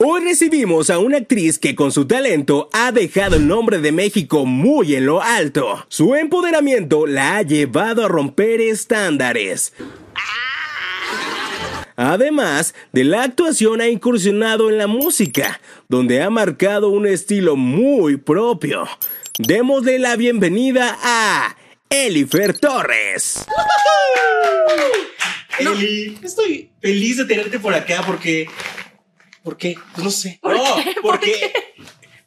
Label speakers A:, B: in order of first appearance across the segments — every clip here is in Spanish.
A: Hoy recibimos a una actriz que con su talento ha dejado el nombre de México muy en lo alto. Su empoderamiento la ha llevado a romper estándares. Además de la actuación ha incursionado en la música, donde ha marcado un estilo muy propio. Démosle la bienvenida a Elifer Torres.
B: Eli, estoy feliz de tenerte por acá porque ¿Por qué? Pues no sé.
C: ¿Por
B: no,
C: qué?
B: porque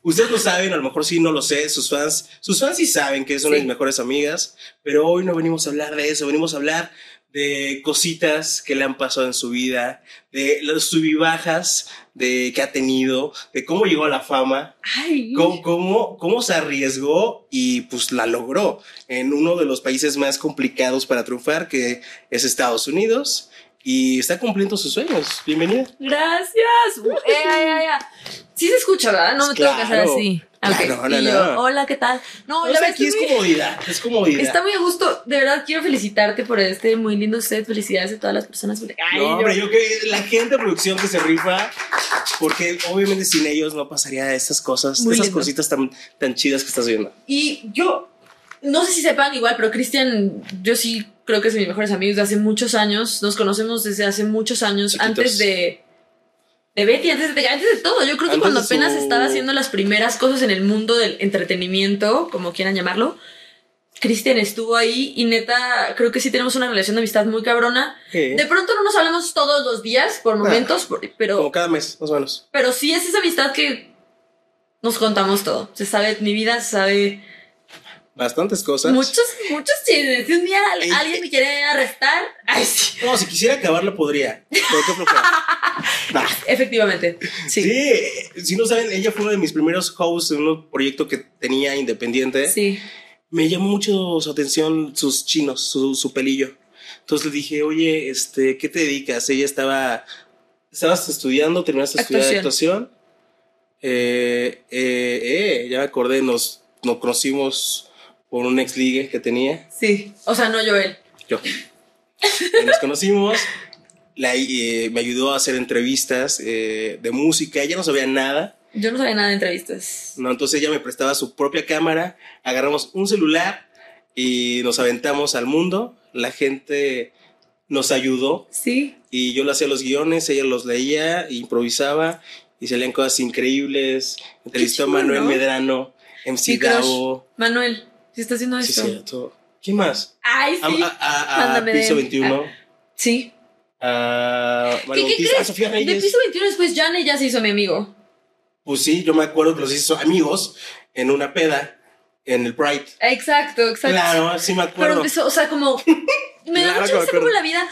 B: ustedes lo saben, a lo mejor sí no lo sé, sus fans, sus fans sí saben que es una de
C: Sí.
B: mis mejores amigas, pero hoy no venimos a hablar de eso, venimos a hablar de cositas que le han pasado en su vida, de las subibajas de que ha tenido, de cómo llegó a la fama,
C: Ay.
B: cómo, cómo, cómo se arriesgó y pues la logró en uno de los países más complicados para triunfar, que es Estados Unidos, y está cumpliendo sus sueños. Bienvenida.
C: Gracias. Uh, eh, ay, ay. Sí se escucha, ¿verdad? No me tengo que hacer
B: Claro.
C: así.
B: Claro,
C: Ok.
B: no, no.
C: yo, hola, ¿qué tal? No, la verdad
B: aquí
C: es
B: es
C: muy-
B: comodidad, es comodidad.
C: Está muy a gusto. De verdad, quiero felicitarte por este muy lindo set. Felicidades a todas las personas. Ay,
B: no,
C: yo-
B: hombre, yo que la gente de producción que se rifa, porque obviamente sin ellos no pasaría estas cosas,
C: Muy
B: esas
C: lindo.
B: cositas tan, tan chidas que estás viendo.
C: Y yo, no sé si sepan igual, pero Cristian, yo sí creo que es de mis mejores amigos de hace muchos años. Nos conocemos desde hace muchos años,
B: Chiquitos.
C: antes de, de Betty, antes de, antes de todo. Yo creo que
B: Antes
C: cuando
B: su-
C: apenas estaba haciendo las primeras cosas en el mundo del entretenimiento, como quieran llamarlo, Cristian estuvo ahí y neta, creo que sí tenemos una relación de amistad muy cabrona.
B: Sí.
C: De pronto no nos hablamos todos los días, por momentos, pero...
B: Como cada mes, más o menos.
C: Pero sí es esa amistad que nos contamos todo. Se sabe mi vida, se sabe
B: Bastantes cosas.
C: muchos, muchos chismes. Si un día alguien me quiere arrestar, ay sí.
B: No, si quisiera acabarlo podría. Pero qué flojera. Nah.
C: Efectivamente. Sí.
B: Sí, si no saben, ella fue uno de mis primeros hosts en un proyecto que tenía independiente.
C: Sí.
B: me llamó mucho su atención sus chinos, su, su pelillo. Entonces le dije, oye, este, ¿qué te dedicas? Ella estaba, estabas estudiando, terminaste de estudiar
C: Actuación.
B: actuación. Eh, eh, eh, ya me acordé, nos, nos conocimos por un ex ligue que tenía,
C: Sí. O sea, no
B: yo. Eh, nos conocimos, la, eh, me ayudó a hacer entrevistas eh, de música, ella no sabía nada.
C: Yo no sabía nada de entrevistas.
B: No, entonces ella me prestaba su propia cámara, agarramos un celular y nos aventamos al mundo. La gente nos ayudó
C: Sí.
B: y yo le hacía los guiones, ella los leía, improvisaba y salían cosas increíbles. Entrevistó a Manuel
C: ¿no?
B: Medrano, MC. Cabo.
C: Manuel, si está haciendo
B: Sí,
C: esto.
B: cierto. ¿Quién más?
C: Ay,
B: A,
C: sí.
B: a- a- a
C: Mándame
B: Piso
C: de-
B: 21.
C: Sí.
B: A Mario
C: ¿Qué, qué
B: Bautista, a
C: crees?
B: Sofía
C: De
B: Reyes.
C: piso 21 después Jane ya se hizo mi amigo.
B: Pues sí, yo me acuerdo que los hizo amigos en una peda en el Pride.
C: Exacto, exacto.
B: Claro, sí me
C: Pero
B: acuerdo.
C: empezó, o sea, como. Me da
B: Claro
C: mucha risa como la vida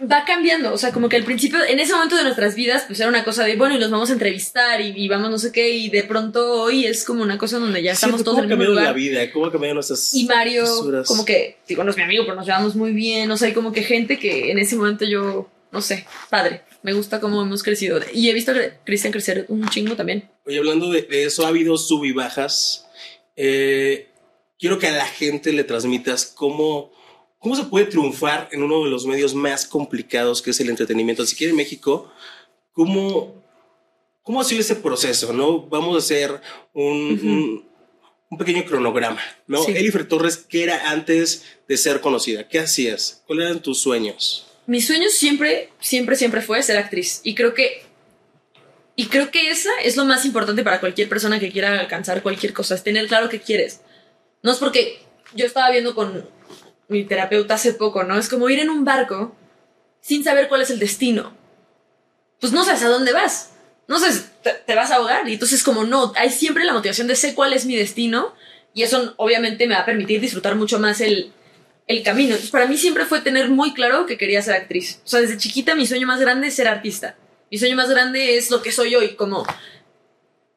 C: va cambiando. O sea, como que al principio, en ese momento de nuestras vidas, pues era una cosa de, bueno, y los vamos a entrevistar y, y vamos no sé qué. Y de pronto hoy es como una cosa donde ya estamos
B: Cierto,
C: todos
B: ¿Cómo
C: en el mismo
B: cambiado la
C: lugar.
B: vida? ¿Cómo ha cambiado nuestras
C: Y Mario,
B: posturas?
C: como que, digo, no es mi amigo, pero nos llevamos muy bien. O sea, hay como que gente que en ese momento yo, no sé, padre. Me gusta cómo hemos crecido. Y he visto a Cristian crecer un chingo también.
B: Oye, hablando de, de eso, ha habido sub y bajas. Eh, quiero que a la gente le transmitas cómo, cómo se puede triunfar en uno de los medios más complicados que es el entretenimiento. Si quiere México, ¿cómo, cómo ha sido ese proceso? ¿no? Vamos a hacer un,
C: Ujú.
B: un, un pequeño cronograma. ¿no?
C: Sí.
B: Elifer Torres, ¿qué era antes de ser conocida? ¿Qué hacías? ¿Cuáles eran tus sueños?
C: Mi sueño siempre, siempre, siempre fue ser actriz. Y creo que. Y creo que esa es lo más importante para cualquier persona que quiera alcanzar cualquier cosa, es tener claro qué quieres. No es porque yo estaba viendo con mi terapeuta hace poco, ¿no? Es como ir en un barco sin saber cuál es el destino. Pues no sabes a dónde vas. No sabes, te, vas a ahogar. Y entonces como no, hay siempre la motivación de sé cuál es mi destino. Y eso obviamente me va a permitir disfrutar mucho más el, el camino. Entonces, para mí siempre fue tener muy claro que quería ser actriz. O sea, desde chiquita mi sueño más grande es ser artista. Mi sueño más grande es lo que soy hoy, como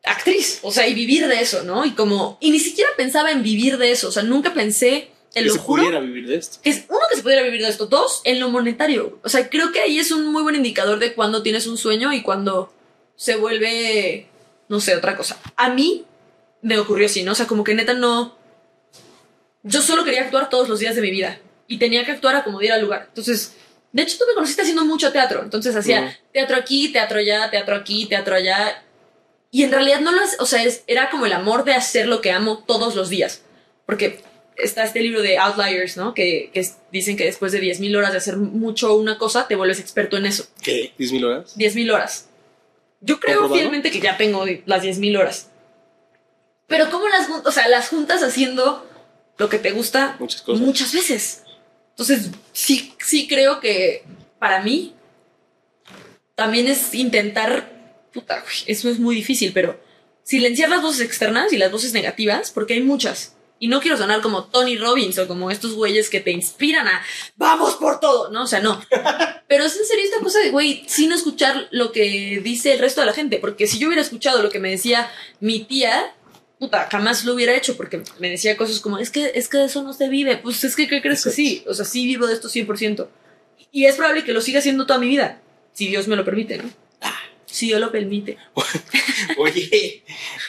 C: actriz. O sea, y vivir de eso, ¿no? Y como, y ni siquiera pensaba en vivir de eso. O sea, nunca pensé, te
B: Que
C: lo
B: se
C: juro,
B: pudiera vivir de esto.
C: que es uno que se pudiera vivir de esto. Dos, en lo monetario. O sea, creo que ahí es un muy buen indicador de cuando tienes un sueño y cuando se vuelve, no sé, otra cosa. A mí me ocurrió así, ¿no? O sea, como que neta no. Yo solo quería actuar todos los días de mi vida y tenía que actuar a como diera lugar. Entonces, De hecho, tú me conociste haciendo mucho teatro. Entonces hacía teatro aquí, teatro allá, teatro aquí, teatro allá. Y en realidad no lo o sea, es- era como el amor de hacer lo que amo todos los días. Porque está este libro de Outliers, ¿no? Que, que dicen que después de 10.000 horas de hacer mucho una cosa, te vuelves experto en eso.
B: ¿Qué? ¿10 mil horas?
C: 10.000 horas. Yo creo fielmente que ya tengo las 10.000 horas. Pero ¿cómo las, jun- o sea, las juntas haciendo lo que te gusta
B: Muchas cosas.
C: muchas veces? Entonces, sí, sí creo que para mí también es intentar, puta, güey, eso es muy difícil, pero silenciar las voces externas y las voces negativas, porque hay muchas. Y no quiero sonar como Tony Robbins o como estos güeyes que te inspiran a vamos por todo, ¿no? O sea, no. Pero es en serio esta cosa de, güey, sin escuchar lo que dice el resto de la gente. Porque si yo hubiera escuchado lo que me decía mi tía, puta, jamás lo hubiera hecho. Porque me decía cosas como, es que, es que de eso no se vive. Pues es que, ¿qué crees que sí? O sea, sí vivo de esto 100%. Y es probable que lo siga haciendo toda mi vida. Si Dios me lo permite, ¿no? Si Dios lo permite.
B: Oye,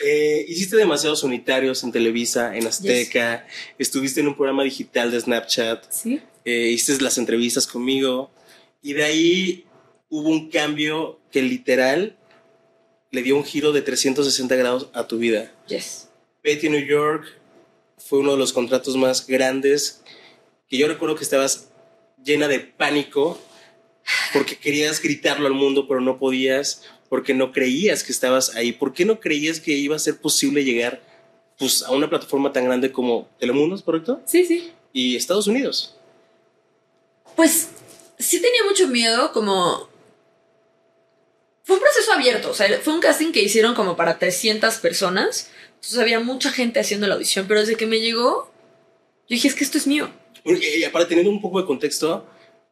B: eh, hiciste demasiados unitarios en Televisa, en Azteca, estuviste en un programa digital de Snapchat,
C: Sí.
B: eh, hiciste las entrevistas conmigo y de ahí hubo un cambio que literal le dio un giro de 360 grados a tu vida.
C: Yes.
B: Betty New York fue uno de los contratos más grandes que yo recuerdo que estabas llena de pánico porque querías gritarlo al mundo pero no podías porque no creías que estabas ahí. ¿Por qué no creías que iba a ser posible llegar pues, a una plataforma tan grande como Telemundo, ¿es correcto?
C: Sí, sí.
B: Y Estados Unidos.
C: Pues sí tenía mucho miedo, como... Fue un proceso abierto, o sea, fue un casting que hicieron como para 300 personas, entonces había mucha gente haciendo la audición, pero desde que me llegó, yo dije, es que esto es mío.
B: Y para teniendo un poco de contexto,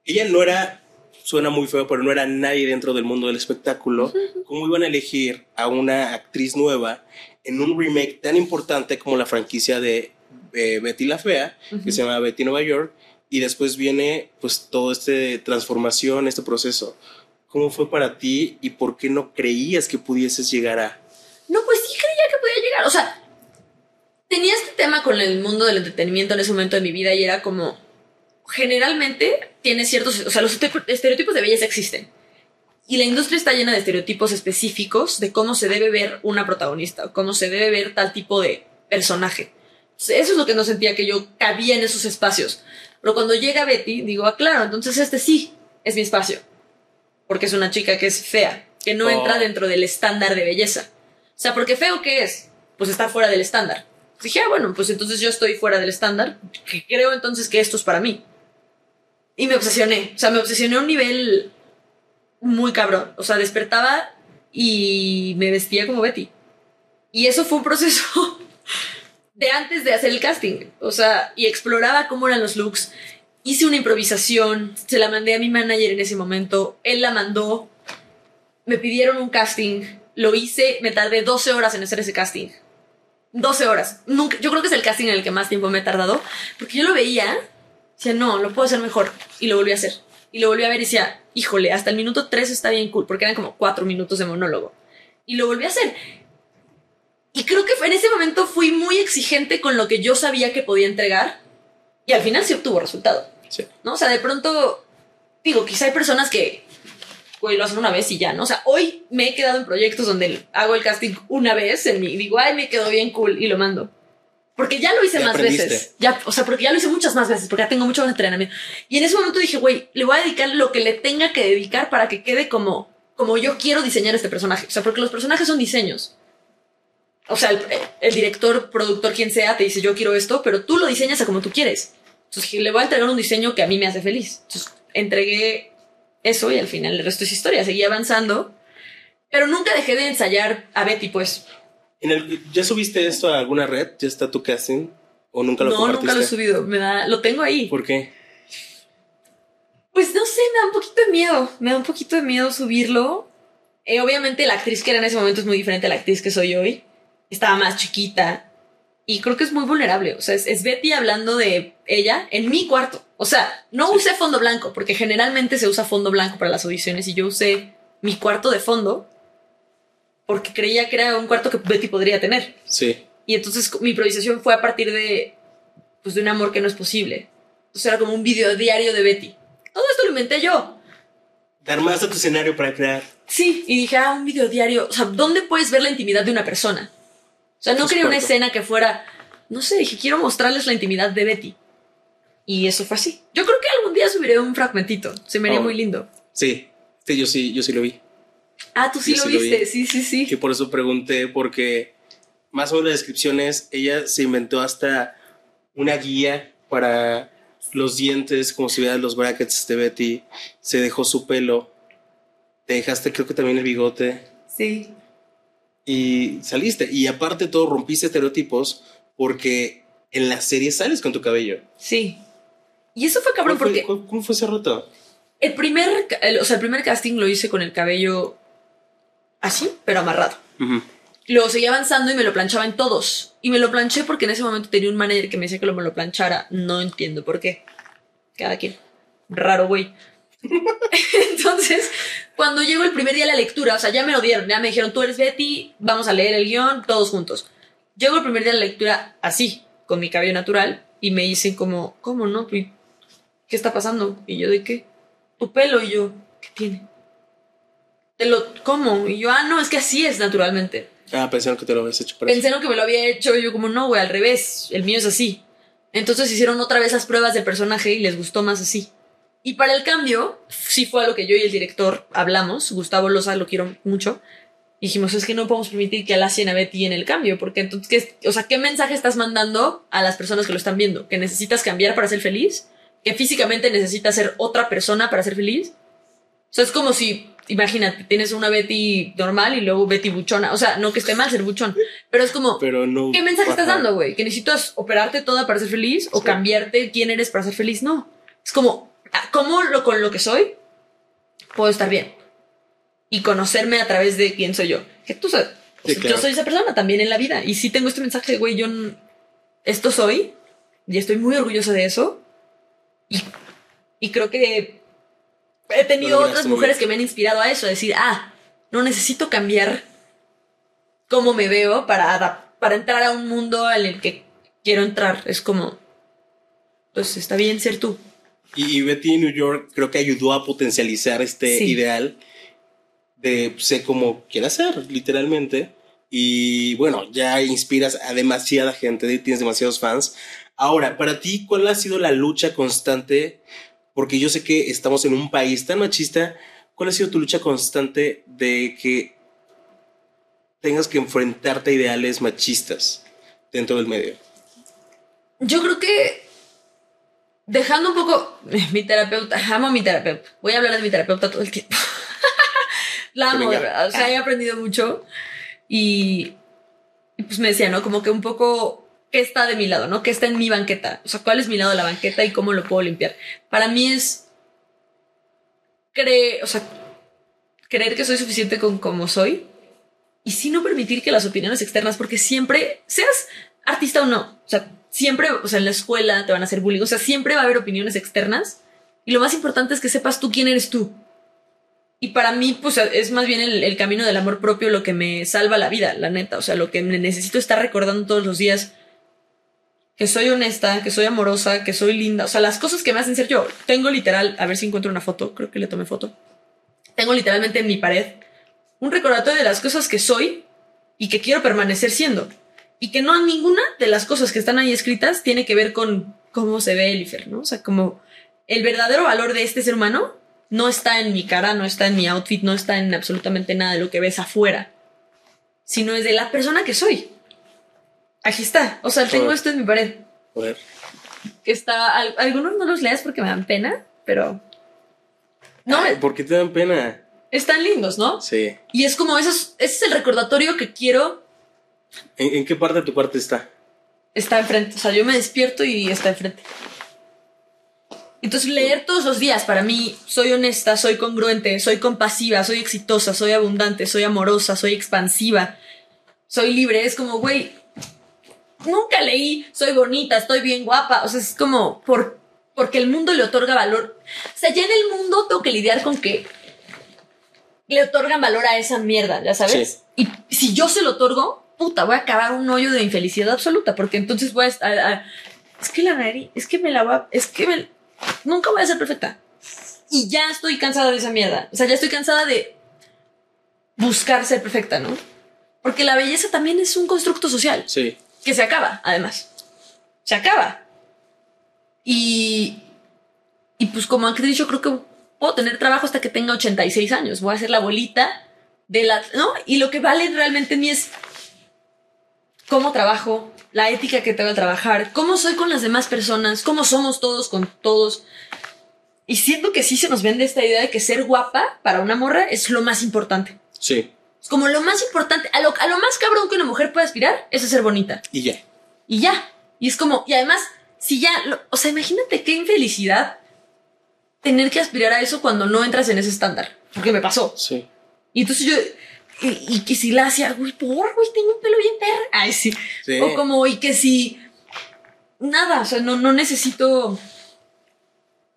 B: ella no era, suena muy feo, pero no era nadie dentro del mundo del espectáculo. ¿Cómo iban a elegir a una actriz nueva en un remake tan importante como la franquicia de eh, Betty la Fea, que se llama Betty Nueva York? Y después viene pues todo este transformación, este proceso. ¿Cómo fue para ti y por qué no creías que pudieses llegar a...
C: No, pues sí creía que podía llegar, o sea, tenía este tema con el mundo del entretenimiento en ese momento de mi vida y era como, generalmente tiene ciertos, o sea, los este- estereotipos de belleza existen. Y la industria está llena de estereotipos específicos de cómo se debe ver una protagonista o cómo se debe ver tal tipo de personaje. Eso es lo que no sentía que yo cabía en esos espacios. Pero cuando llega Betty, digo, ah, claro, entonces este sí es mi espacio. Porque es una chica que es fea, que no
B: Oh.
C: entra dentro del estándar de belleza. O sea, porque feo, ¿qué es? Pues estar fuera del estándar. Dije, ah, bueno, pues entonces yo estoy fuera del estándar, que creo entonces que esto es para mí. Y me obsesioné, o sea, me obsesioné a un nivel muy cabrón. O sea, despertaba y me vestía como Betty. Y eso fue un proceso de antes de hacer el casting. O sea, y exploraba cómo eran los looks. Hice una improvisación, se la mandé a mi manager en ese momento, él la mandó, me pidieron un casting, lo hice, me tardé 12 horas en hacer ese casting. 12 horas. Nunca, yo creo que es el casting en el que más tiempo me he tardado, porque yo lo veía, decía, no, lo puedo hacer mejor, y lo volví a hacer. Y lo volví a ver y decía, híjole, hasta el minuto 3 está bien cool, porque eran como 4 minutos de monólogo. Y lo volví a hacer. Y creo que en ese momento fui muy exigente con lo que yo sabía que podía entregar, y al final sí obtuvo resultado.
B: Sí.
C: ¿no? O sea, de pronto, digo, quizá hay personas que, güey, lo hacen una vez y ya, ¿no? O sea, hoy me he quedado en proyectos donde hago el casting una vez en mi, y digo, ay, me quedó bien cool y lo mando. Porque ya lo hice
B: Ya
C: más
B: aprendiste.
C: veces. Ya, o sea, porque ya lo hice muchas más veces, porque ya tengo mucho más entrenamiento. Y en ese momento dije, güey, le voy a dedicar lo que le tenga que dedicar para que quede como, como yo quiero diseñar este personaje. O sea, porque los personajes son diseños. O sea, el, el director, productor, quien sea, te dice, yo quiero esto, pero tú lo diseñas a como tú quieres. Entonces dije, le voy a entregar un diseño que a mí me hace feliz. Entonces entregué eso y al final el resto es historia. Seguí avanzando, pero nunca dejé de ensayar a Betty, pues.
B: En el- ¿Ya subiste esto a alguna red? ¿Ya está tu casting? ¿O nunca lo
C: No,
B: compartiste?
C: nunca lo he subido. Me da, lo tengo ahí.
B: ¿Por qué?
C: Pues no sé, me da un poquito de miedo. Me da un poquito de miedo subirlo. Eh, obviamente la actriz que era en ese momento es muy diferente a la actriz que soy hoy. Estaba más chiquita. Y creo que es muy vulnerable. O sea, es, es Betty hablando de ella en mi cuarto. O sea, no
B: Sí.
C: usé fondo blanco, porque generalmente se usa fondo blanco para las audiciones y yo usé mi cuarto de fondo porque creía que era un cuarto que Betty podría tener.
B: Sí.
C: Y entonces mi improvisación fue a partir de, pues, de un amor que no es posible. Entonces era como un video diario de Betty. Todo esto lo inventé yo.
B: Te armaste tu escenario para crear.
C: Sí, y dije, ah, un video diario. O sea, ¿dónde puedes ver la intimidad de una persona? O sea, no quería una escena que fuera, no sé, dije, quiero mostrarles la intimidad de Betty. Y eso fue así. Yo creo que algún día subiré un fragmentito. Se me haría
B: Oh.
C: muy lindo.
B: Sí, sí, yo sí, yo sí lo vi.
C: Ah, tú sí lo
B: sí
C: viste.
B: vi.
C: sí, sí, sí.
B: Y por eso pregunté, porque más o menos la descripción es, ella se inventó hasta una guía para los dientes, como si vieras los brackets de Betty, se dejó su pelo, te dejaste creo que también el bigote
C: Sí.
B: y saliste. Y aparte de todo, rompiste estereotipos porque en la serie sales con tu cabello.
C: Sí. Y eso fue cabrón
B: ¿Cómo fue-
C: porque
B: ¿Cómo, fue ese reto?
C: el primer, el- o sea, el primer casting lo hice con el cabello así, pero amarrado.
B: Ujú.
C: Luego seguía avanzando y me lo planchaba en todos. Y me lo planché porque en ese momento tenía un manager que me decía que lo, me lo planchara. No entiendo por qué. Cada quien. Raro, güey. Entonces, cuando llegó el primer día de la lectura, o sea, ya me lo dieron, ya me dijeron, tú eres Betty, vamos a leer el guion, todos juntos. Llego el primer día de la lectura así, con mi cabello natural, y me dicen como, ¿cómo no? Pues, ¿Qué está pasando? Y yo, ¿de qué? Tu pelo, y yo, ¿qué tiene? Te lo, ¿cómo? Y yo, ah, no, es que así es naturalmente.
B: Ah, pensaron que te lo habías hecho para eso.
C: Pensaron que me lo había hecho y yo como no, güey, al revés, el mío es así. Entonces hicieron otra vez las pruebas del personaje y les gustó más así. Y para el cambio, sí fue a lo que yo y el director hablamos, Gustavo Loza lo quiero mucho. y Dijimos, es que no podemos permitir que alacien a Betty en el cambio, porque entonces, ¿qué, o sea, ¿qué mensaje estás mandando a las personas que lo están viendo? ¿Que necesitas cambiar para ser feliz? ¿Que físicamente necesitas ser otra persona para ser feliz? O sea, es como si, imagínate, tienes una Betty normal y luego Betty buchona. O sea, no que esté mal ser buchón, pero es como,
B: Pero no.
C: ¿qué mensaje estás
B: Ajá.
C: dando, güey? ¿Que necesitas operarte toda para ser feliz o
B: Sí.
C: cambiarte quién eres para ser feliz? No. Es como, ah, ¿cómo lo, con lo que soy puedo estar bien? Y conocerme a través de quién soy yo. Que tú sabes,
B: Sí, claro.
C: yo soy esa persona también en la vida. Y sí tengo este mensaje güey, yo esto soy y estoy muy orgulloso de eso. Y, y creo que he tenido otras mujeres que me han inspirado a eso, a decir, ah, no necesito cambiar cómo me veo para, para entrar a un mundo en el que quiero entrar. Es como, pues está bien ser tú.
B: Y, Betty New York creo que ayudó a potencializar este
C: Sí.
B: ideal de ser como quieras ser, literalmente. Y bueno, ya inspiras a demasiada gente, tienes demasiados fans. Ahora, para ti, ¿cuál ha sido la lucha constante? Porque yo sé que estamos en un país tan machista. ¿Cuál ha sido tu lucha constante de que tengas que enfrentarte a ideales machistas dentro del medio?
C: Yo creo que dejando un poco mi terapeuta, amo a mi terapeuta. Voy a hablar de mi terapeuta todo el tiempo. La amo. O sea, he aprendido mucho y, y pues me decía, ¿no? Como que un poco qué está de mi lado, ¿no? ¿Qué está en mi banqueta? O sea, ¿cuál es mi lado de la banqueta y cómo lo puedo limpiar? Para mí es creer, o sea, creer que soy suficiente con como soy y sí no permitir que las opiniones externas, porque siempre, seas artista o no, o sea, siempre, o sea, en la escuela te van a hacer bullying, o sea, siempre va a haber opiniones externas y lo más importante es que sepas tú quién eres tú. Y para mí, pues es más bien el, el camino del amor propio lo que me salva la vida, la neta. O sea, lo que necesito estar recordando todos los días. Que soy honesta, que soy amorosa, que soy linda. O sea, las cosas que me hacen ser yo. Tengo literal, a ver si encuentro una foto, creo que le tomé foto. Tengo literalmente en mi pared un recordatorio de las cosas que soy y que quiero permanecer siendo. Y que no ninguna de las cosas que están ahí escritas tiene que ver con cómo se ve Elifer, ¿no? O sea, como el verdadero valor de este ser humano no está en mi cara, no está en mi outfit, no está en absolutamente nada de lo que ves afuera, sino es de la persona que soy. Aquí está. O sea, tengo esto en mi pared.
B: A ver.
C: Que está. al- algunos no los leas porque me dan pena, pero. No,
B: Ay, ¿Por qué te dan pena?
C: están lindos, ¿no?
B: Sí.
C: Y es como esos, ese es el recordatorio que quiero.
B: ¿En, en qué parte de tu parte está?
C: Está enfrente. O sea, yo me despierto y está enfrente. Entonces, leer todos los días para mí, soy honesta, soy congruente, soy compasiva, soy exitosa, soy abundante, soy amorosa, soy expansiva, soy libre. Es como, güey, nunca leí, soy bonita, estoy bien guapa. O sea, es como, por, porque el mundo le otorga valor. O sea, ya en el mundo tengo que lidiar con que le otorgan valor a esa mierda, ¿ya sabes? Y si yo se lo otorgo, puta, voy a acabar un hoyo de infelicidad absoluta, porque entonces voy a estar... a- es que la nariz, es que me la voy a... Es que me, nunca voy a ser perfecta. Y ya estoy cansada de esa mierda. O sea, ya estoy cansada de buscar ser perfecta, ¿no? Porque la belleza también es un constructo social
B: Sí.
C: Que se acaba, además. Se acaba. Y, y pues como actriz yo creo que puedo tener trabajo hasta que tenga 86 años. Voy a ser la abuelita de la... ¿No? Y lo que vale realmente en mí es cómo trabajo, la ética que tengo al trabajar, cómo soy con las demás personas, cómo somos todos con todos. Y siento que sí se nos vende esta idea de que ser guapa para una morra es lo más importante.
B: Sí.
C: Es como lo más importante, a lo, a lo más cabrón que una mujer puede aspirar es a ser bonita.
B: Y ya.
C: Y ya. Y es como, y además, si ya, lo- o sea, imagínate qué infelicidad tener que aspirar a eso cuando no entras en ese estándar. Porque me pasó.
B: Sí.
C: Y entonces yo, y, y que si la hacía, güey, por, güey, tengo un pelo bien perra. Ay, sí.
B: Sí.
C: O como, y que si, nada, o sea, no, no necesito,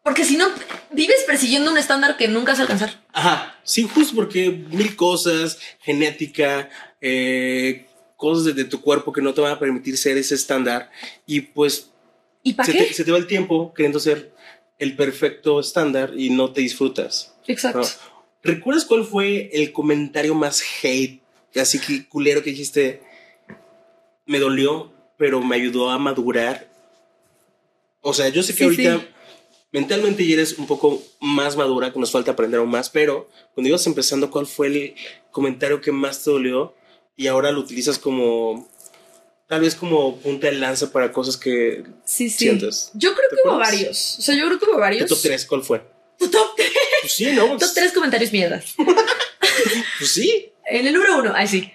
C: porque si no, vives persiguiendo un estándar que nunca vas a alcanzar.
B: Ajá, sí, justo porque mil cosas, genética, eh, cosas de, de tu cuerpo que no te van a permitir ser ese estándar y pues
C: ¿Y para
B: se
C: qué?
B: te, se te va el tiempo queriendo ser el perfecto estándar y no te disfrutas.
C: Exacto.
B: ¿no? ¿Recuerdas cuál fue el comentario más hate, así que culero que dijiste? Me dolió, pero me ayudó a madurar. O sea, yo sé que
C: Sí,
B: ahorita
C: sí.
B: Mentalmente ya eres un poco más madura, que nos falta aprender aún más, pero cuando ibas empezando, ¿cuál fue el comentario que más te dolió? Y ahora lo utilizas como, tal vez como punta de lanza para cosas que...
C: Sí, sí.
B: sientes?
C: Yo creo
B: ¿Te
C: que hubo varios. O sea, yo creo que hubo
B: ¿Tu
C: varios.
B: top 3 cuál fue?
C: Tu top 3.
B: Pues sí, ¿no?
C: Top 3 comentarios mierdas.
B: Pues sí.
C: En el número uno, ay sí.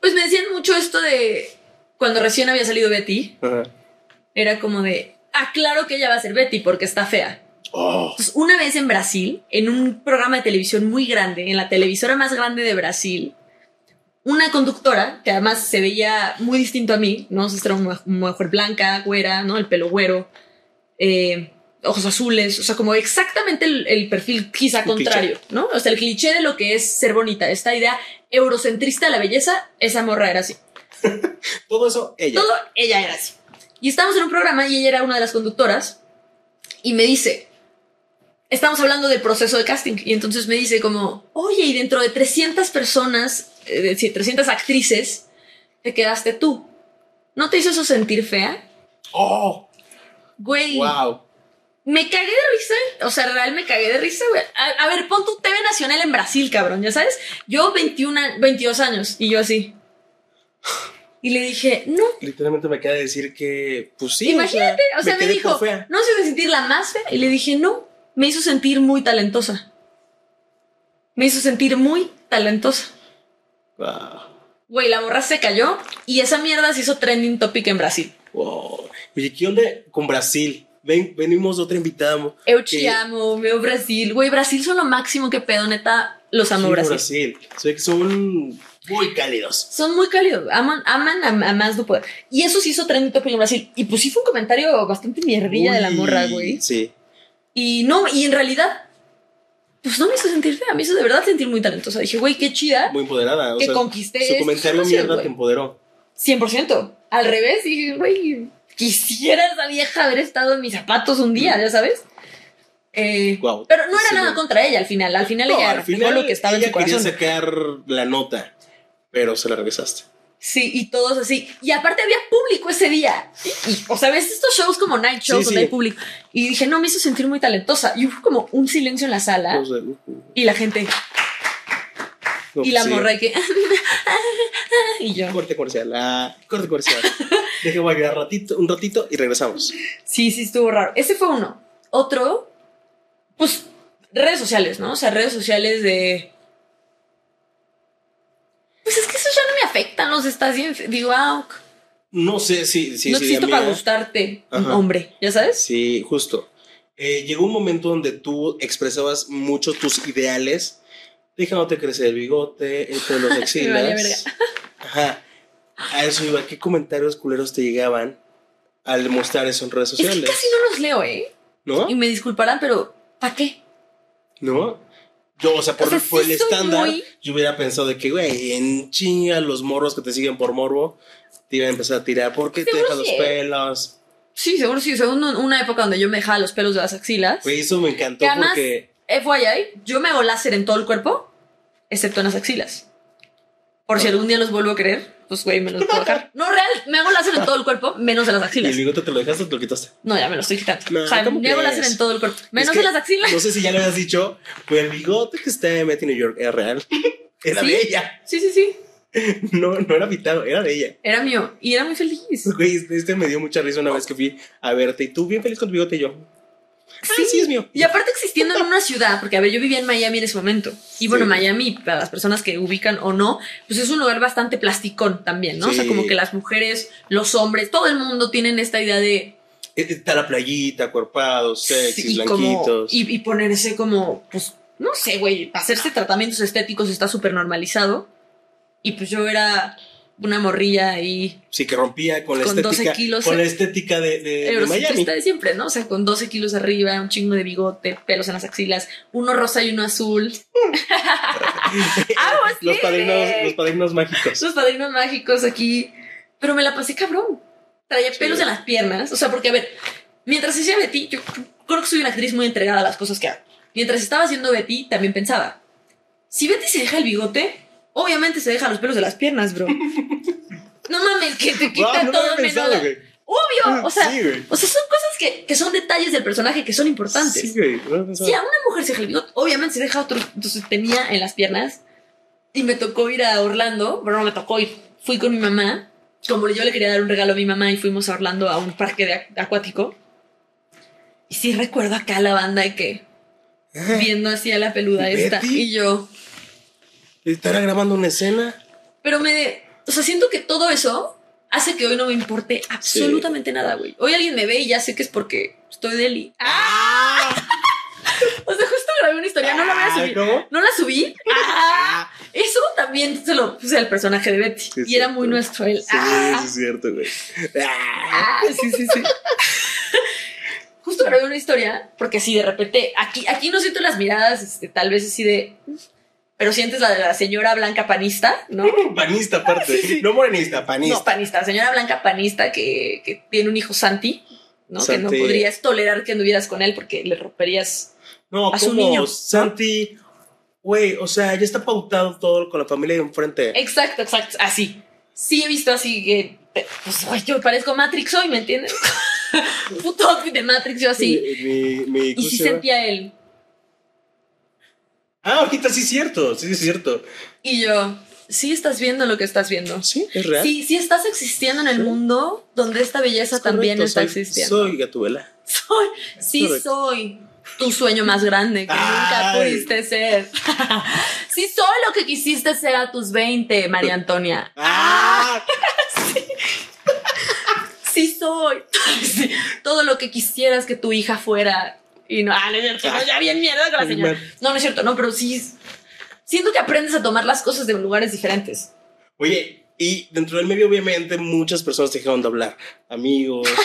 C: Pues me decían mucho esto de cuando recién había salido Betty,
B: Ajá.
C: era como de, ah, claro que ella va a ser Betty porque está fea.
B: Oh,
C: Entonces, una vez en Brasil, en un programa de televisión muy grande, en la televisora más grande de Brasil, una conductora, que además se veía muy distinto a mí, ¿no? O sea, era una mujer blanca, güera, ¿no? El pelo güero, eh, ojos azules, o sea, como exactamente el, el perfil quizá contrario, ¿no? O sea, el cliché de lo que es ser bonita, esta idea eurocentrista de la belleza, esa morra era así.
B: todo eso, ella.
C: Todo, ella era así. Y estábamos en un programa y ella era una de las conductoras y me dice, estamos hablando del proceso de casting y entonces me dice como, oye, y dentro de 300 personas, eh, de sí, 300 actrices, te quedaste tú. ¿No te hizo eso sentir fea?
B: Oh,
C: Güey,
B: wow.
C: me cagué de risa, o sea, real me cagué de risa, güey. A, a ver, pon tu TV nacional en Brasil, cabrón, ya sabes. Yo 21, a- 22 años y yo así. Y le dije, no,
B: Literalmente me acaba de decir que, pues sí.
C: Imagínate, o sea, me,
B: quedé
C: dijo,
B: por fea.
C: no se hizo sentir la más fea. Y le dije, no, me hizo sentir muy talentosa. Me hizo sentir muy talentosa.
B: Wow.
C: Güey, la morra se cayó y esa mierda se hizo trending topic en Brasil.
B: wow. Oye, ¿qué onda con Brasil? Ven, venimos de otra invitada.
C: Eu
B: que-
C: te amo, veo Brasil. Güey, Brasil son lo máximo que pedo, neta. Los amo
B: Quiero
C: Brasil.
B: Brasil. Se ve que son muy cálidos.
C: Son muy cálidos, aman, aman a, a más no poder. Y eso se hizo trending topic en Brasil. Y pues sí fue un comentario bastante mierdilla de la morra, güey.
B: Sí.
C: Y no, y en realidad, pues no me hizo sentir fea, me hizo de verdad sentir muy talentosa. Dije, güey, qué chida
B: Muy empoderada. o
C: que
B: sea,
C: conquisté
B: Su comentario mierda
C: güey.
B: te empoderó.
C: 100%. Al revés, dije, güey, quisiera esa vieja haber estado en mis zapatos un día, ya sabes. Eh,
B: Guau,
C: pero no era
B: sí,
C: nada contra ella al final. Al final
B: No,
C: ella
B: al final
C: lo que estaba en
B: ella
C: su
B: quería
C: corazón.
B: sacar la nota, pero se la regresaste.
C: Sí, y todos así. Y aparte había público ese día. Y, o sea, ves estos shows como night shows
B: Sí,
C: donde
B: sí.
C: hay público. Y dije, no, me hizo sentir muy talentosa. Y hubo como un silencio en la sala.
B: O sea, uh, uh,
C: Y la gente.
B: no,
C: y la
B: sí.
C: morra y que. y yo.
B: Corte comercial. ah, corte comercial. Déjame quedar ratito, un ratito y regresamos.
C: Sí, sí, estuvo raro. Ese fue uno. Otro, pues, redes sociales, ¿no? O sea, redes sociales de. Pues es que eso ya no me afecta, los estás bien. Digo, ah, ok.
B: No sé si.
C: no
B: si
C: existo
B: a mí-
C: para gustarte,
B: Ajá.
C: hombre, ¿ya sabes?
B: Sí, justo. Eh, llegó un momento donde tú expresabas mucho tus ideales, dejándote crecer el bigote, el pelo, axilas. Ajá. A eso iba. ¿Qué comentarios culeros te llegaban al mostrar eso en redes
C: Es que
B: sociales?
C: casi no los leo, ¿eh?
B: ¿No?
C: Y me disculparán, pero ¿para qué?
B: ¿No? Yo, o sea, por,
C: O sea,
B: por
C: sí
B: el estándar,
C: muy-
B: yo hubiera pensado de que, güey, en chinga los morros que te siguen por morbo te iban a empezar a tirar. ¿Por qué te dejas los
C: sí, ¿eh?
B: pelos?
C: Sí, seguro sí. O sea, una, una época donde yo me dejaba los pelos de las axilas.
B: Güey, eso me encantó
C: Que además-
B: porque.
C: FYI, yo me hago láser en todo el cuerpo, excepto en las axilas. Por si algún día los vuelvo a querer, pues güey, me los puedo dejar. No, real, me hago láser en todo el cuerpo, menos en las
B: ¿Y
C: axilas.
B: el bigote te lo dejaste o te lo quitaste?
C: No, ya me lo estoy quitando.
B: No,
C: o sea,
B: ¿cómo
C: me hago láser en todo el cuerpo, menos
B: Es que
C: en las axilas.
B: No sé si ya lo habías dicho, pero el bigote que está en Betty New York era real. Era
C: ¿Sí?
B: de ella.
C: Sí, sí, sí.
B: No, no era pitado, era de ella.
C: Era mío y era muy feliz.
B: Güey, este- este me dio mucha risa una vez que fui a verte y tú bien feliz con tu bigote y yo. Sí, sí, es mío.
C: Y aparte existiendo en una ciudad, porque a ver, yo vivía en Miami en ese momento. Y bueno,
B: Sí.
C: Miami, para las personas que ubican o no, pues es un lugar bastante plasticón también, ¿no? O sea,
B: Sí.
C: como que las mujeres, los hombres, todo el mundo tienen esta idea de
B: Eh, Está la playita, cuerpados, sexys,
C: y como
B: blanquitos.
C: y, y ponerse como, pues, no sé, güey, hacerse tratamientos estéticos está súper normalizado. Y pues yo era una morrilla ahí,
B: Sí, que rompía con la
C: Con 12
B: estética.
C: kilos,
B: con la estética de, de- de Miami.
C: de siempre, ¿no? O sea, con 12 kilos arriba, un chingo de bigote, pelos en las axilas, uno rosa y uno azul.
B: Los, padrinos, los padrinos mágicos.
C: Los padrinos mágicos aquí. Pero me la pasé cabrón. Traía pelos en las piernas. O sea, porque, a ver, mientras hacía Betty, yo creo que soy una actriz muy entregada a las cosas que hago. Mientras estaba haciendo Betty, también pensaba, si Betty se deja el bigote, obviamente se deja los pelos de las piernas, bro. No mames, que te quita
B: Wow, no lo
C: todo menos
B: pensado, güey.
C: Obvio, o sea,
B: Sí,
C: o sea, son cosas que, que son detalles del personaje que son importantes.
B: Sí, güey. no.
C: Si a una mujer se deja el bigote, obviamente se deja otro. Entonces tenía en las piernas y me tocó ir a Orlando, pero no me tocó ir. Fui con mi mamá, como yo le quería dar un regalo a mi mamá y fuimos a Orlando a un parque de ac- acuático. Y sí recuerdo acá la banda de que viendo así a la peluda esta
B: ¿Betty?
C: y yo.
B: Estará grabando una escena.
C: Pero me. O sea, siento que todo eso hace que hoy no me importe absolutamente nada, güey. Hoy alguien me ve y ya sé que es porque estoy de Eli.
B: ¡Ah!
C: O sea, justo grabé una historia, no la voy a subir.
B: ¿Cómo?
C: No la subí. Ah, eso también se lo puse al personaje de Betty.
B: Sí,
C: y era muy nuestro él.
B: Sí,
C: ah,
B: sí, es cierto, güey. ¡Ah!
C: ah, sí, sí, sí. Justo grabé una historia, porque sí, de repente, aquí, aquí no siento las miradas, este, tal vez así de. Pero sientes la de la señora blanca panista, ¿no?
B: Panista, aparte. No morenista, panista.
C: No, panista, señora blanca panista que, que tiene un hijo Santi, ¿no? Que no podrías tolerar que anduvieras con él porque le romperías.
B: No,
C: a su
B: ¿cómo?
C: niño.
B: Santi, güey, o sea, ya está pautado todo con la familia de enfrente.
C: Exacto, exacto, así. Sí he visto así que, pues, ay, yo parezco Matrix hoy, ¿me entiendes? Puto de Matrix, yo así.
B: Mi, mi,
C: Y
B: ¿cómo
C: sí sentía él.
B: Ah, ahorita sí es cierto, sí es cierto.
C: Y yo, sí estás viendo lo que estás viendo.
B: Sí, es real.
C: Sí, sí estás existiendo en el
B: Sí.
C: mundo donde esta belleza
B: Es
C: también
B: correcto,
C: está
B: soy-
C: existiendo.
B: Soy Gatubela.
C: Soy, sí
B: Correcto.
C: soy tu sueño más grande que nunca pudiste ser. sí soy lo que quisiste ser a tus 20, María Antonia.
B: ¡Ah!
C: Sí soy. Sí, Todo lo que quisieras que tu hija fuera. Y no, ah, no es cierto, no, ya bien mierda con la señora. No, no es cierto, no, pero sí. Siento que aprendes a tomar las cosas de lugares diferentes.
B: Oye, y dentro del medio, obviamente, muchas personas te dejaron de hablar. Amigos.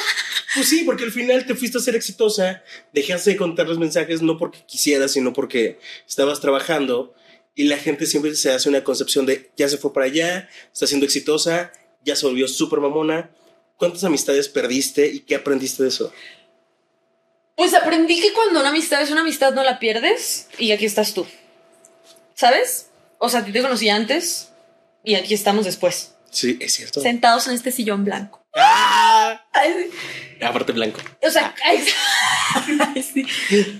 B: Pues sí, porque al final te fuiste a ser exitosa, dejaste de contarles mensajes no porque quisieras, sino porque estabas trabajando y la gente siempre se hace una concepción de ya se fue para allá, está siendo exitosa, ya se volvió súper mamona. ¿Cuántas amistades perdiste y qué aprendiste de eso?
C: Pues aprendí que cuando una amistad es una amistad no la pierdes y aquí estás tú. ¿Sabes? O sea, a ti te conocí antes y aquí estamos después.
B: Sí, es cierto.
C: Sentados en este sillón blanco.
B: ¡Ah!
C: Ay, sí.
B: Aparte blanco.
C: O sea, ay, ay, sí.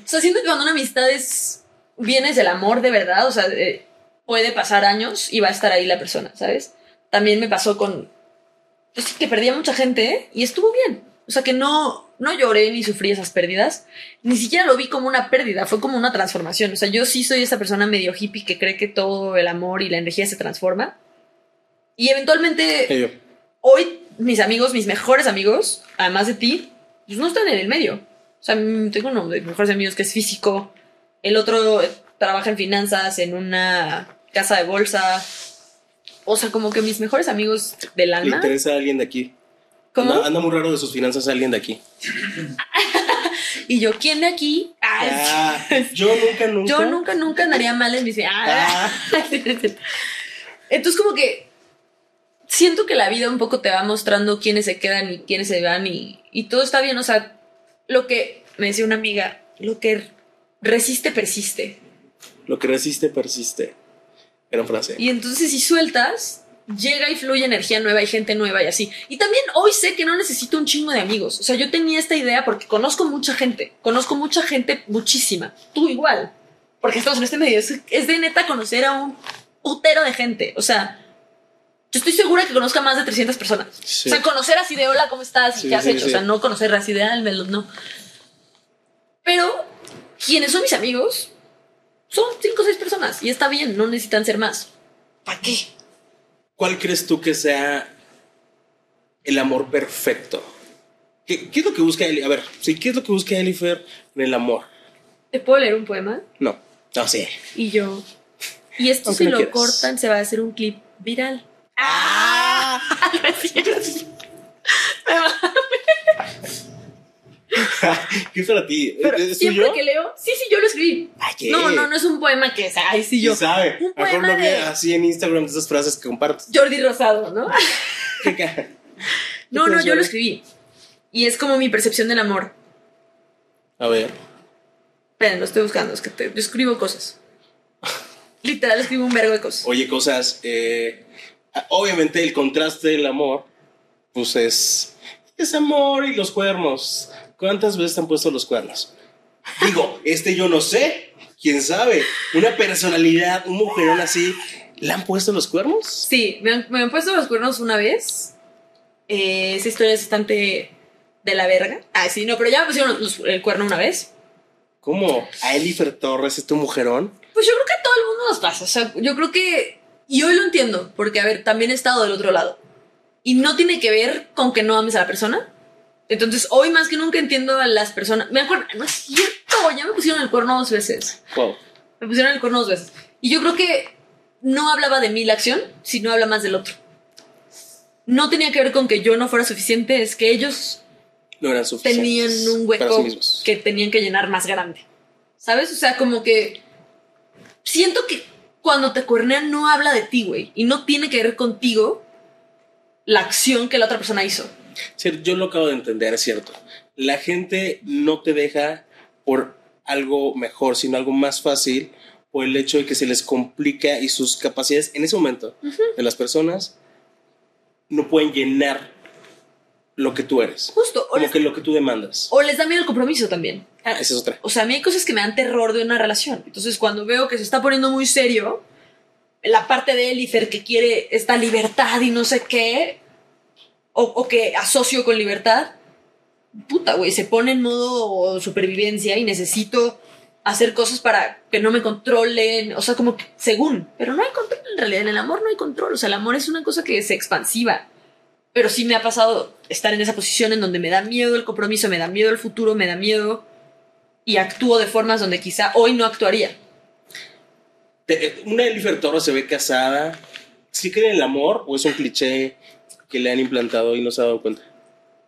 C: O sea, siento que cuando una amistad es. Vienes del amor de verdad, o sea, eh, puede pasar años y va a estar ahí la persona, ¿sabes? También me pasó con. Pues sí, que perdí a mucha gente ¿eh? y estuvo bien. O sea, que no, no lloré ni sufrí esas pérdidas. Ni siquiera lo vi como una pérdida, fue como una transformación. O sea, yo sí soy esa persona medio hippie que cree que todo el amor y la energía se transforma. Y eventualmente hoy mis amigos, mis mejores amigos, además de ti, pues no están en el medio. O sea, mm, tengo uno de mis mejores amigos que es físico, el otro trabaja en finanzas en una casa de bolsa. O sea, como que mis mejores amigos del
B: ¿Le
C: alma.
B: interesa a alguien de aquí?
C: ¿Cómo?
B: Anda, anda muy raro de sus finanzas alguien de aquí.
C: Y yo, ¿quién de aquí? Ay,
B: Ah, yo nunca, nunca.
C: Yo nunca, nunca andaría mal en mis... Ah, Entonces como que siento que la vida un poco te va mostrando quiénes se quedan y quiénes se van y, y todo está bien. O sea, lo que me decía una amiga, lo que resiste, persiste.
B: Lo que resiste, persiste. Gran frase.
C: Y entonces si sueltas, llega y fluye energía nueva y gente nueva y así. Y también hoy sé que no necesito un chingo de amigos. O sea, yo tenía esta idea porque conozco mucha gente. Conozco mucha gente, muchísima. Tú igual. Porque estamos en este medio. Es, es de neta conocer a un putero de gente. O sea, yo estoy segura que conozca más de 300 personas.
B: Sí.
C: O sea, conocer así de hola, ¿cómo estás? ¿Y
B: Sí,
C: qué has
B: sí,
C: hecho? O sea, no conocer así de "Ay, me lo- no. Pero quienes son mis amigos son 5 o 6 personas. Y está bien, no necesitan ser más. ¿Para qué?
B: ¿Cuál crees tú que sea el amor perfecto? ¿Qué, qué es lo que busca Eli? A ver, sí, ¿qué es lo que busca Elifer en el amor?
C: ¿Te puedo leer un poema?
B: No. No, sí.
C: Y yo. Y esto si
B: no
C: lo
B: quieras.
C: cortan se va a hacer un clip viral.
B: ¡Ah! ¿Qué es para ti?
C: Pero
B: ¿Es
C: siempre que leo, sí, sí, yo lo escribí.
B: Ay.
C: No, no, no es un poema que sea, ay, sí, yo.
B: ¿Quién sabe?
C: Un poema
B: lo
C: de
B: así en Instagram, esas frases que compartes.
C: Jordi Rosado, ¿no?
B: ¿Qué ca-
C: No,
B: ¿Qué
C: no, yo lo escribí. Y es como mi percepción del amor.
B: A ver.
C: Esperen, lo estoy buscando, es que te- yo escribo cosas. Literal, escribo un vergo de cosas.
B: Oye, cosas. eh, obviamente, el contraste del amor, pues es. Es amor y los cuernos. ¿Cuántas veces te han puesto los cuernos? Digo, este yo no sé. ¿Quién sabe? Una personalidad, un mujerón así. ¿Le han puesto los cuernos?
C: Sí, me han, me han puesto los cuernos una vez. Eh, esa historia es bastante de la verga. Ah, sí, no, pero ya me pusieron los- el cuerno una vez.
B: ¿Cómo? ¿A Elifer Torres es tu mujerón?
C: Pues yo creo que a todo el mundo nos pasa. O sea, yo creo que. Y hoy lo entiendo, porque, a ver, también he estado del otro lado. Y no tiene que ver con que no ames a la persona. Entonces, hoy más que nunca entiendo a las personas. Me acuerdo, no es cierto, ya me pusieron el cuerno dos veces.
B: Wow.
C: Me pusieron el cuerno dos veces. Y yo creo que no hablaba de mí la acción, sino habla más del otro. No tenía que ver con que yo no fuera suficiente, es que ellos
B: No eran suficientes.
C: tenían un
B: sí
C: hueco que tenían que llenar más grande. ¿Sabes? O sea, como que siento que cuando te cuernean no habla de ti, güey, y no tiene que ver contigo la acción que la otra persona hizo.
B: Sí, yo lo acabo de entender, es cierto. La gente no te deja por algo mejor, sino algo más fácil, por el hecho de que se les complica y sus capacidades en ese momento de las personas no pueden llenar lo que tú eres.
C: Justo. O
B: Como
C: les,
B: que lo que tú demandas.
C: o les da miedo el compromiso también.
B: Ah, esa es otra.
C: O sea, a mí hay cosas que me dan terror de una relación. Entonces, cuando veo que se está poniendo muy serio, la parte de Elifer que quiere esta libertad y no sé qué, o, que asocio con libertad, puta, güey, se pone en modo supervivencia y necesito hacer cosas para que no me controlen. O sea, como según. Pero no hay control en realidad. En el amor no hay control. O sea, el amor es una cosa que es expansiva. Pero sí me ha pasado estar en esa posición en donde me da miedo el compromiso, me da miedo el futuro, me da miedo y actúo de formas donde quizá hoy no actuaría.
B: Eh, Una Elifer Torres se ve casada. ¿Sí cree en el amor o es un cliché que le han implantado y no se ha dado cuenta?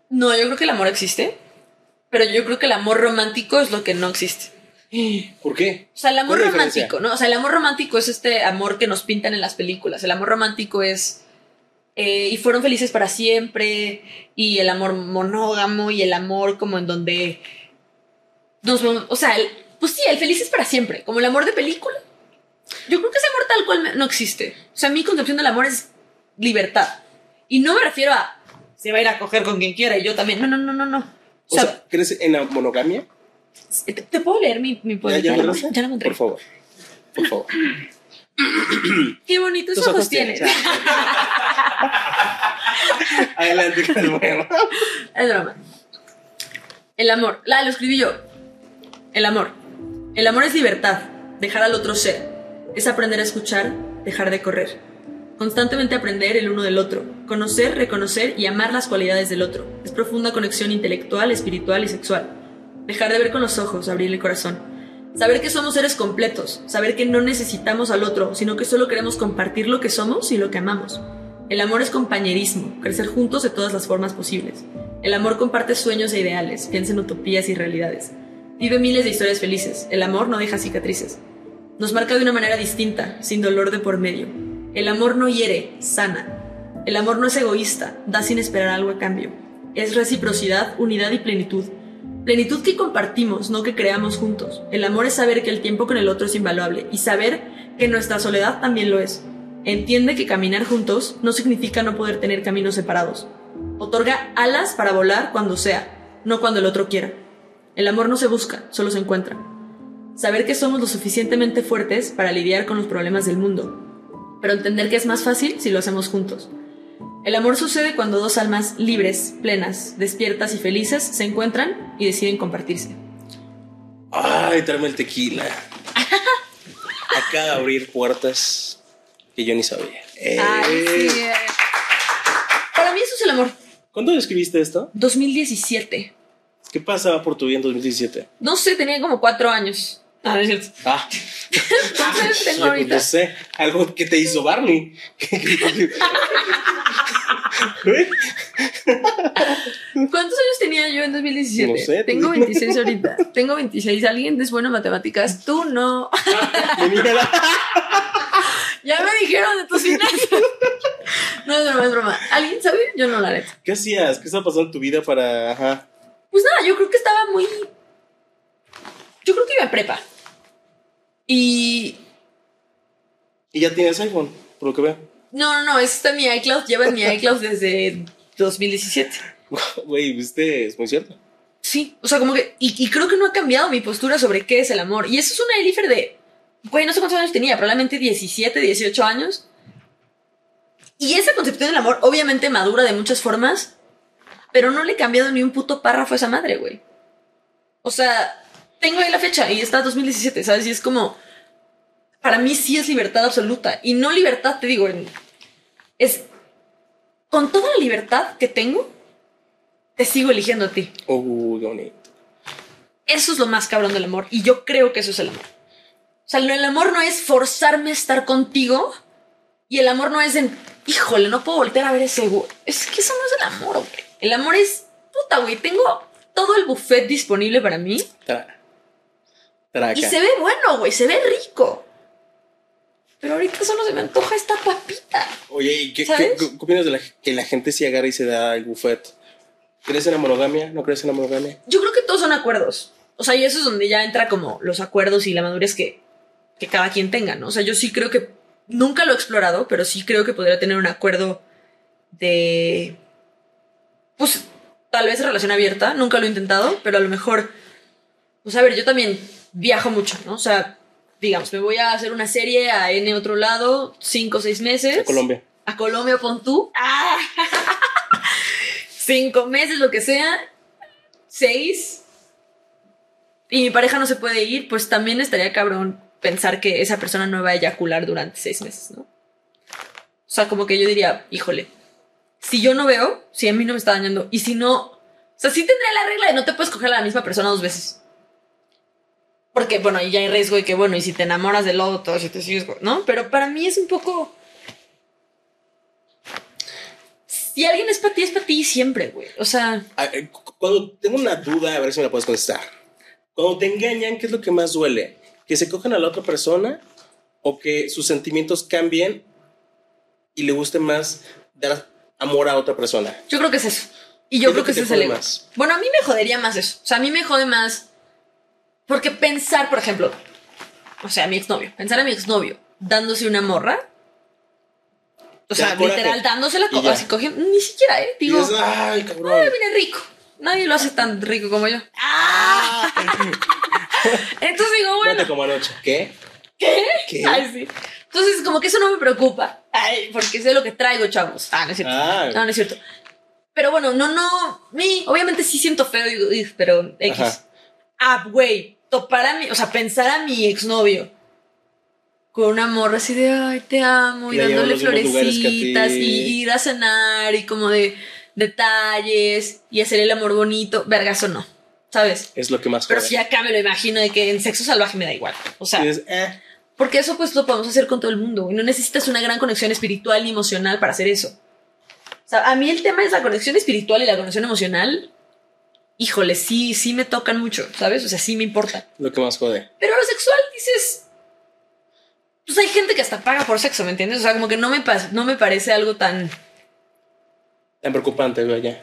C: No, yo creo que el amor existe, pero yo creo que el amor romántico es lo que no existe.
B: ¿Por qué?
C: O sea, el amor romántico, ¿no? O sea, el amor romántico es este amor que nos pintan en las películas. El amor romántico es. eh, y fueron felices para siempre. Y el amor monógamo. Y el amor como en donde. Nos, o sea, el- pues sí, el felices para siempre. Como el amor de película. Yo creo que ese amor tal cual no existe. O sea, mi concepción del amor es libertad. Y no me refiero a. Se va a ir a coger con quien quiera y yo también. No, no, no, no, no.
B: O sea, ¿crees en la monogamia?
C: ¿te, te puedo leer mi, mi
B: ¿Ya,
C: poema?
B: ya,
C: Ya, lo- ya lo encontré.
B: Por favor. Por favor.
C: Qué bonitos ojos,
B: ojos
C: tienes.
B: Adelante con el poema.
C: Es broma. El amor. La lo escribí yo. El amor. El amor es libertad. Dejar al otro ser. Es aprender a escuchar, dejar de correr. Constantemente aprender el uno del otro. Conocer, reconocer y amar las cualidades del otro. Es profunda conexión intelectual, espiritual y sexual. Dejar de ver con los ojos, abrir el corazón. Saber que somos seres completos. Saber que no necesitamos al otro, sino que solo queremos compartir lo que somos y lo que amamos. El amor es compañerismo, crecer juntos de todas las formas posibles. El amor comparte sueños e ideales, piensa en utopías y realidades. Vive miles de historias felices. El amor no deja cicatrices. Nos marca de una manera distinta, sin dolor de por medio. El amor no hiere, sana. El amor no es egoísta, da sin esperar algo a cambio. Es reciprocidad, unidad y plenitud. Plenitud que compartimos, no que creamos juntos. El amor es saber que el tiempo con el otro es invaluable y saber que nuestra soledad también lo es. Entiende que caminar juntos no significa no poder tener caminos separados. Otorga alas para volar cuando sea, no cuando el otro quiera. El amor no se busca, solo se encuentra. Saber que somos lo suficientemente fuertes para lidiar con los problemas del mundo, pero entender que es más fácil si lo hacemos juntos. El amor sucede cuando dos almas libres, plenas, despiertas y felices se encuentran y deciden compartirse.
B: Ay, tráeme el tequila. Acaba de abrir puertas que yo ni sabía.
C: Ay,
B: Eh,
C: sí. Para mí eso es el amor.
B: ¿Cuándo escribiste esto?
C: 2017.
B: ¿Qué pasaba por tu vida en 2017?
C: No sé, tenía como cuatro años. Ah, no es cierto.
B: Ah,
C: ¿Cuántos años tengo
B: yo, pues,
C: ahorita?
B: no sé. Algo que te hizo Barney.
C: ¿Cuántos años tenía yo en 2017?
B: No sé,
C: Tengo
B: dime.
C: 26 ahorita. Tengo 26. ¿Alguien es bueno en matemáticas? Tú no. Ya me dijeron de tus finanzas. no es broma, es broma. ¿Alguien sabe? Yo no, la neta.
B: ¿Qué hacías? ¿Qué estaba pasando en tu vida para.? Ajá.
C: Pues nada, yo creo que estaba muy. Yo creo que iba en prepa. Y.
B: Y ya tienes iPhone, por lo que veo.
C: No, no, no, está en mi iCloud. Lleva en mi iCloud desde 2017.
B: Güey, viste, es muy cierto.
C: Sí, o sea, como que. Y, y creo que no ha cambiado mi postura sobre qué es el amor. Y eso es una Elifer de. Güey, no sé cuántos años tenía, probablemente 17, 18 años. Y esa concepción del amor, obviamente madura de muchas formas, pero no le he cambiado ni un puto párrafo a esa madre, güey. O sea, tengo ahí la fecha y está 2017, ¿sabes? Y es como. Para mí sí es libertad absoluta. Y no libertad, te digo, es. Con toda la libertad que tengo, te sigo eligiendo a ti.
B: Oh, bonito.
C: Eso es lo más cabrón del amor. Y yo creo que eso es el amor. O sea, el amor no es forzarme a estar contigo. Y el amor no es en, híjole, no puedo voltear a ver ese güey. Es que eso no es el amor, güey. El amor es, puta, güey, tengo todo el buffet disponible para mí.
B: Tra. Traca.
C: Y se ve bueno, güey, se ve rico. Pero ahorita solo se me antoja esta papita.
B: Oye, ¿y qué,
C: ¿Sabes?
B: qué- qué opinas de la, que la gente se agarra y se da el buffet? ¿Crees en la monogamia? ¿No crees en la monogamia?
C: Yo creo que todos son acuerdos. O sea, y eso es donde ya entra como los acuerdos y la madurez que, que cada quien tenga, ¿no? O sea, yo sí creo que nunca lo he explorado, pero sí creo que podría tener un acuerdo de. Pues tal vez relación abierta. Nunca lo he intentado, pero a lo mejor. Pues a ver, yo también viajo mucho, ¿no? O sea, digamos, me voy a hacer una serie a N otro lado, cinco o seis meses.
B: A Colombia.
C: A Colombia, pon tú. ¡Ah! Cinco meses, lo que sea. Seis. Y mi pareja no se puede ir, pues también estaría cabrón pensar que esa persona no va a eyacular durante seis meses, ¿no? O sea, como que yo diría, híjole, si yo no veo, si a mí no me está dañando, y si no, o sea, sí tendría la regla de no te puedes coger a la misma persona dos veces. Porque, bueno, ahí ya hay riesgo de que, bueno, y si te enamoras del otro, si te sigues, ¿no? Pero para mí es un poco... Si alguien es para ti, es para ti siempre, güey. O sea,
B: Ah, eh, cu- Cuando tengo una duda, a ver si me la puedes contestar. Cuando te engañan, ¿qué es lo que más duele? ¿Que se cojan a la otra persona o que sus sentimientos cambien y le guste más dar amor a otra persona?
C: yo creo que es eso. Y yo
B: ¿Qué es
C: creo que
B: que
C: ese es el ego.
B: más?
C: Bueno, a mí me jodería más eso. O sea, a mí me jode más. Porque pensar, por ejemplo, o sea, mi exnovio, pensar a mi exnovio dándose una morra. O sea, literal, co-
B: ya.
C: así cogiendo. Ni siquiera, ¿eh? Digo,
B: ay, cabrón.
C: "Ay, viene rico. Nadie lo hace tan rico como yo.
B: Ah.
C: Entonces digo, bueno.
B: Vete como anoche. ¿Qué?
C: ¿Qué?
B: ¿Qué?
C: Ay, sí. Entonces, como que eso no me preocupa. Ay, porque sé lo que traigo, chavos. Ah, no es cierto.
B: Ah.
C: No, no es cierto. Pero bueno, no, no. Mi, obviamente sí siento feo, digo, pero X.
B: Ajá.
C: Ah, güey. Topar a mi. O sea, pensar a mi exnovio con una morra así de, ay, te amo, y dándole florecitas, y ir a cenar, y como de detalles, y hacer el amor bonito. Vergazo no, ¿sabes?
B: Es lo que más
C: Pero si acá me lo imagino de que en sexo salvaje me da igual. O sea,
B: dices, eh,
C: porque eso pues lo podemos hacer con todo el mundo y no necesitas una gran conexión espiritual ni emocional para hacer eso. O sea, a mí el tema es la conexión espiritual y la conexión emocional. Híjole, sí, sí me tocan mucho, ¿sabes? O sea, sí me importa.
B: lo que más jode.
C: Pero lo sexual dices... Pues hay gente que hasta paga por sexo, ¿me entiendes? O sea, como que no me, no me parece algo tan
B: Tan preocupante, güey, ya.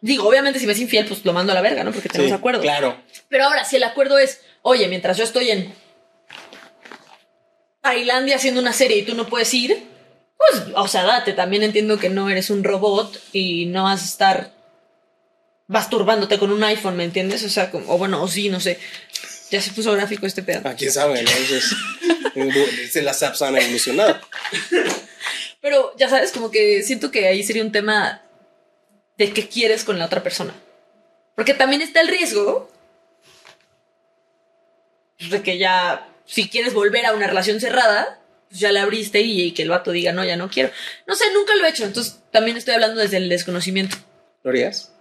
C: Digo, obviamente si me es infiel, pues lo mando a la verga, ¿no? Porque tenemos
B: Sí,
C: acuerdo.
B: Claro.
C: Pero ahora, si el acuerdo es, oye, mientras yo estoy en Tailandia haciendo una serie y tú no puedes ir, pues, o sea, date. También entiendo que no eres un robot y no vas a estar masturbándote con un iPhone, ¿me entiendes? O sea, como- o bueno, o sí, no sé. Ya se puso gráfico este pedo.
B: Ah, quién sabe, ¿no? Entonces, las apps han evolucionado.
C: Pero ya sabes, como que siento que ahí sería un tema de qué quieres con la otra persona. Porque también está el riesgo de que ya, si quieres volver a una relación cerrada, pues ya la abriste y, y que el vato diga, no, ya no quiero. No sé, nunca lo he hecho, entonces también estoy hablando desde el desconocimiento.
B: ¿Lo harías?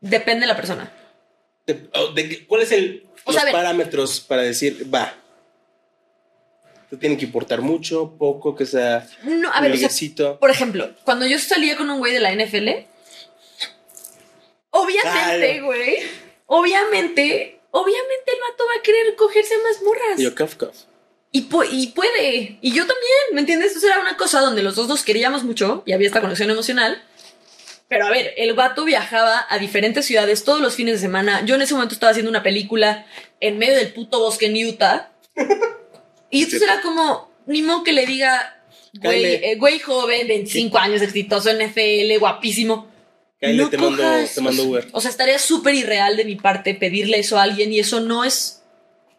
C: Depende de la persona.
B: De- oh, de- ¿Cuál es el,
C: O
B: los
C: sea,
B: parámetros para decir, va? ¿Te tiene que importar mucho, poco, que sea
C: No, a ver, o sea, por ejemplo, cuando yo salía con un güey de la NFL, obviamente, güey, obviamente, obviamente el vato va a querer cogerse más morras.
B: Y yo, cuff, cuff.
C: Y, pu- y puede. Y yo también, ¿me entiendes? Eso era una cosa donde los dos nos queríamos mucho y había esta conexión emocional. Pero a ver, el vato viajaba a diferentes ciudades todos los fines de semana. Yo en ese momento estaba haciendo una película en medio del puto bosque en Utah. Y entonces era como, ni modo que le diga, güey, eh, güey joven, 25 años, exitoso, NFL, guapísimo.
B: Cáele,
C: No
B: te, mando,
C: cojas.
B: te mando Uber.
C: O sea, estaría súper irreal de mi parte pedirle eso a alguien y eso no es.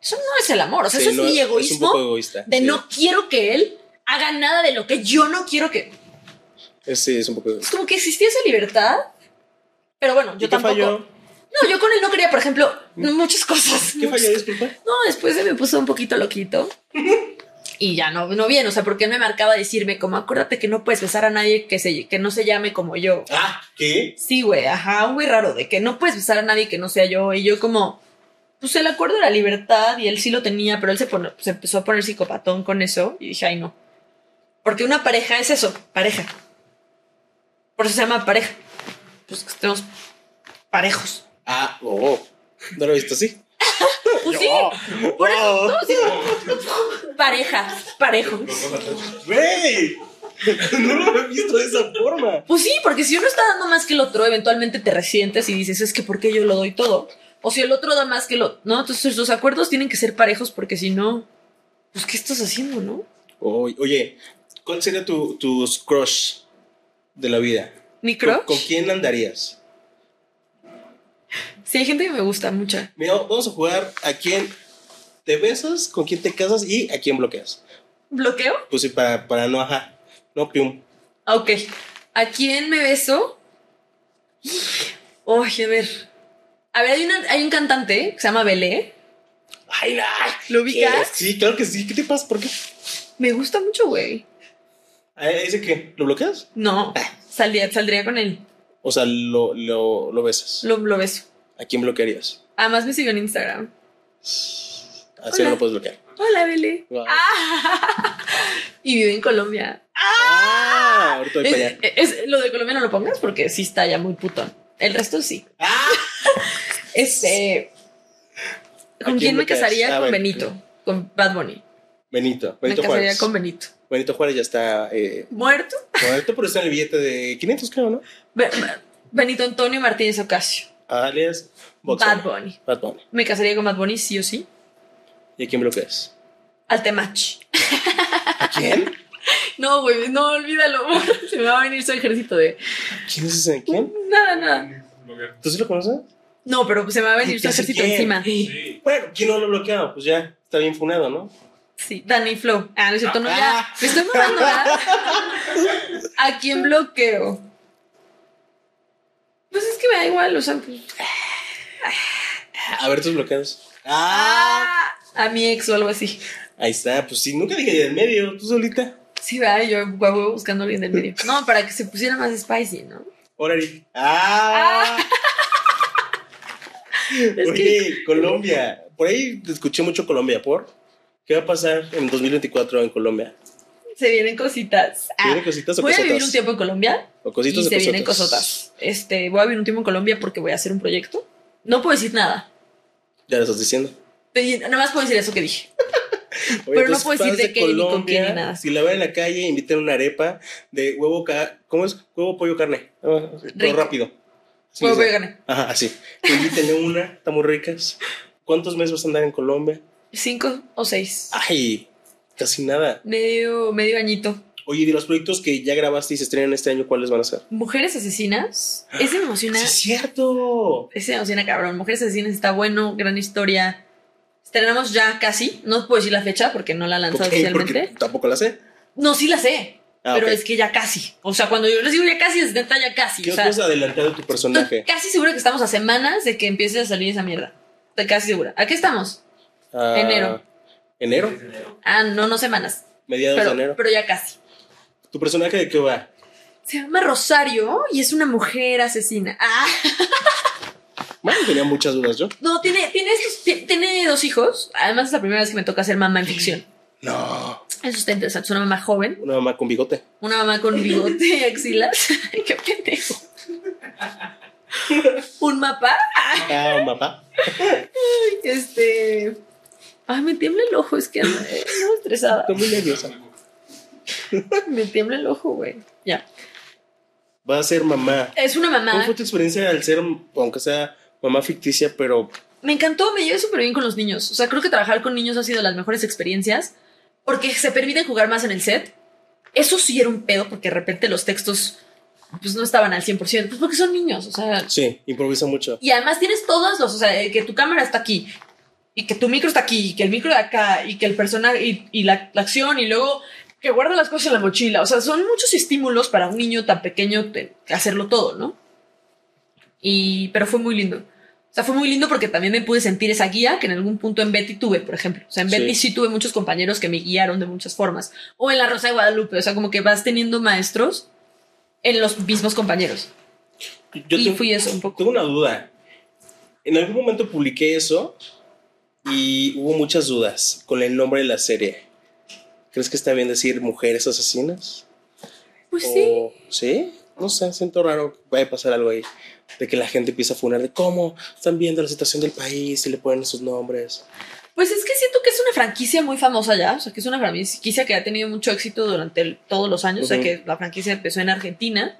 C: Eso no es el amor. O sea,
B: Sí,
C: eso es mi
B: un
C: egoísmo
B: poco egoísta.
C: de
B: sí.
C: no quiero que él haga nada de lo que yo no quiero que.
B: Es, sí, es un poco
C: Es como que existía esa libertad. Pero bueno,
B: ¿Y
C: yo tampoco.
B: falló?
C: No, yo con él no quería, por ejemplo, muchas cosas.
B: ¿Qué
C: muchas
B: falló, disculpa?
C: no, después se me puso un poquito loquito. Y ya no, no bien, o sea, porque él me marcaba decirme como, acuérdate que no puedes besar a nadie que, se, que no se llame como yo.
B: Ah, ¿qué?
C: Sí, güey, ajá, un güey raro, de que no puedes besar a nadie que no sea yo. Y yo como, pues el acuerdo era libertad y él sí lo tenía, pero él se, pone- se empezó a poner psicopatón con eso y dije, ay no. Porque una pareja es eso, pareja. Por eso se llama pareja. Pues que estemos parejos.
B: Ah, oh. ¿No lo he visto así?
C: Pues sí, por eso todos sí. Pareja, parejo.
B: ¡Güey! No lo he visto de esa forma.
C: Pues sí, porque si uno está dando más que el otro, eventualmente te resientes y dices, es que ¿por qué yo lo doy todo? O si el otro da más que lo... No, entonces los acuerdos tienen que ser parejos porque si no, pues ¿qué estás haciendo, no?
B: Oye, oye, ¿cuál sería tu, tus crush de la vida?
C: Mi
B: ¿Con,
C: crush.
B: con quién andarías?
C: Sí, hay gente que me gusta mucha.
B: Mira, vamos a jugar a quién te besas, con quién te casas y a quién bloqueas.
C: ¿Bloqueo?
B: Pues sí, para, para no, ajá. No, pium.
C: Ah, Ok. ¿A quién me beso? Oye, a ver. A ver, hay, una, hay un cantante que se llama Belé.
B: Ay, no.
C: ¿Lo ubicas?
B: Sí, claro que sí. ¿Qué te pasa? ¿Por qué?
C: Me gusta mucho, güey.
B: Ah, ¿Ese qué? ¿Lo bloqueas?
C: No, saldría, saldría con él.
B: O sea, lo, lo, lo besas.
C: Lo, lo beso.
B: ¿A quién bloquearías?
C: Además me siguió en Instagram.
B: Así no lo puedes bloquear.
C: Hola, Belé.
B: Wow.
C: Y vive en Colombia.
B: Ah, ahorita voy para allá.
C: Es, es- lo de Colombia no lo pongas porque sí está ya muy putón. El resto sí.
B: Ah,
C: Este.
B: ¿A
C: ¿Con
B: quién
C: quién me
B: me
C: casaría?
B: Ah,
C: con. Benito. Con Bad Bunny.
B: Benito.
C: Me
B: Benito
C: casaría
B: Juárez.
C: con Benito.
B: Benito Juárez ya está eh,
C: ¿Muerto?
B: muerto, pero está en el billete de 500, creo, ¿no?
C: Be- Benito Antonio Martínez Ocasio.
B: Alias Box
C: Bad
B: Bunny. Bad Bunny.
C: Me casaría con Bad Bunny, sí o sí.
B: ¿Y a quién bloqueas?
C: Al Temach.
B: ¿A quién?
C: No, güey, no, olvídalo. Se me va a venir su ejército de.
B: ¿Quién es ese? ¿Quién?
C: Nada, nada.
B: ¿Tú sí lo conoces?
C: No, pero se me va a venir su ejército
B: quién.
C: encima.
B: Bueno, ¿quién no lo ha bloqueado? Pues ya, está bien funado, ¿no?
C: Sí, Danny Flow. Ah, no es cierto, no,
B: Ah.
C: ya. Me estoy mamando, ¿verdad? ¿A quién bloqueo? Pues es que me da igual, o sea, pues.
B: A ver tus bloqueados. Ah,
C: Ah, a mi ex o algo así.
B: ahí está. Pues sí, nunca dije del medio, tú solita.
C: Sí, va, yo huevo buscando a alguien del medio. No, para que se pusiera más spicy, ¿no?
B: Órale. Ah. Oye, Colombia. Por ahí escuché mucho Colombia. ¿Por? ¿Qué va a pasar en 2024 en Colombia?
C: Se vienen cositas. Ah,
B: ¿Vienen cositas o
C: voy a vivir un tiempo en Colombia
B: ¿O cositas
C: y
B: o
C: se vienen
B: cosotas?
C: Este, voy a vivir un tiempo en Colombia porque voy a hacer un proyecto. No puedo decir nada.
B: Ya lo estás diciendo.
C: Pero Nada más puedo decir eso que dije.
B: Oye,
C: Pero no puedo
B: fans de
C: qué, ni con
B: Colombia,
C: qué, ni nada.
B: Si la ven en la calle, inviten una arepa de huevo, ca- ¿cómo es? Huevo, pollo, carne. Ah, Pero
C: Rico.
B: rápido.
C: Huevo, pollo, carne.
B: Ajá, así. Invítenle una, están muy ricas. ¿Cuántos meses vas a andar en Colombia?
C: Cinco o seis.
B: Ay, casi nada.
C: Medio, medio añito.
B: Oye, de los proyectos que ya grabaste y se estrenan este año, ¿cuáles van a ser?
C: Mujeres asesinas. Ese me emociona.
B: Sí, es cierto.
C: Ese me emociona, cabrón. Mujeres asesinas está bueno, gran historia. Estrenamos ya casi. No puedo decir la fecha porque no la lanzado oficialmente.
B: tampoco la sé.
C: No, sí la sé.
B: Ah,
C: pero es que ya casi. O sea, cuando yo les digo ya casi, es neta ya casi.
B: ¿Qué
C: O sea,
B: puedes adelantar de tu personaje?
C: casi segura que estamos a semanas de que empiece a salir esa mierda. Estoy casi segura. ¿A qué estamos?
B: Ah,
C: enero.
B: ¿Enero?
C: Ah, no, no semanas.
B: Mediados
C: Pero,
B: de enero.
C: pero ya casi.
B: ¿Tu personaje de qué va?
C: Se llama Rosario y es una mujer asesina. Ah,
B: Bueno, tenía muchas dudas yo.
C: no, tiene, tiene, estos- tiene dos hijos. Además, es la primera vez que me toca ser mamá en ficción.
B: No,
C: Eso está interesante. Es una mamá joven,
B: una mamá con bigote.
C: una mamá con bigote y axilas. ¡Qué pendejo! Un mapa.
B: Ah, un papá.
C: Este. Ay, me tiembla el ojo, es que ando ando estresada.
B: Estoy muy nerviosa.
C: Me tiembla el ojo, güey. Ya.
B: Va a ser mamá.
C: Es una
B: ¿Cómo
C: mamá.
B: fue tu experiencia al ser, aunque sea mamá ficticia, pero
C: Me encantó, me llevé súper bien con los niños. O sea, creo que trabajar con niños ha sido de las mejores experiencias porque se permiten jugar más en el set. Eso sí era un pedo porque de repente los textos pues no estaban al 100%, pues porque son niños, o sea,
B: sí, improvisa mucho.
C: y además tienes todos los, o sea, que tu cámara está aquí y que tu micro está aquí y que el micro de acá y que el personaje y, y la, la acción y luego que guarda las cosas en la mochila, o sea, son muchos estímulos para un niño tan pequeño de hacerlo todo, ¿no? Y pero fue muy lindo. O sea, fue muy lindo porque también me pude sentir esa guía que en algún punto en Betty tuve, por ejemplo. O sea, en
B: Sí.
C: Betty sí tuve muchos compañeros que me guiaron de muchas formas. O en La Rosa de Guadalupe, o sea, como que vas teniendo maestros en los mismos compañeros.
B: Yo
C: y
B: tengo,
C: fui eso un poco.
B: tengo una duda. En algún momento publiqué eso y hubo muchas dudas con el nombre de la serie. ¿Crees que está bien decir mujeres asesinas?
C: Pues sí.
B: O- ¿Sí? No sé, siento raro que vaya a pasar algo ahí. De que la gente empieza a funar de cómo están viendo la situación del país y le ponen sus nombres.
C: Pues es que siento que es una franquicia muy famosa ya, o sea, que es una franquicia que ha tenido mucho éxito durante el- todos los años, o sea, que la franquicia empezó en Argentina,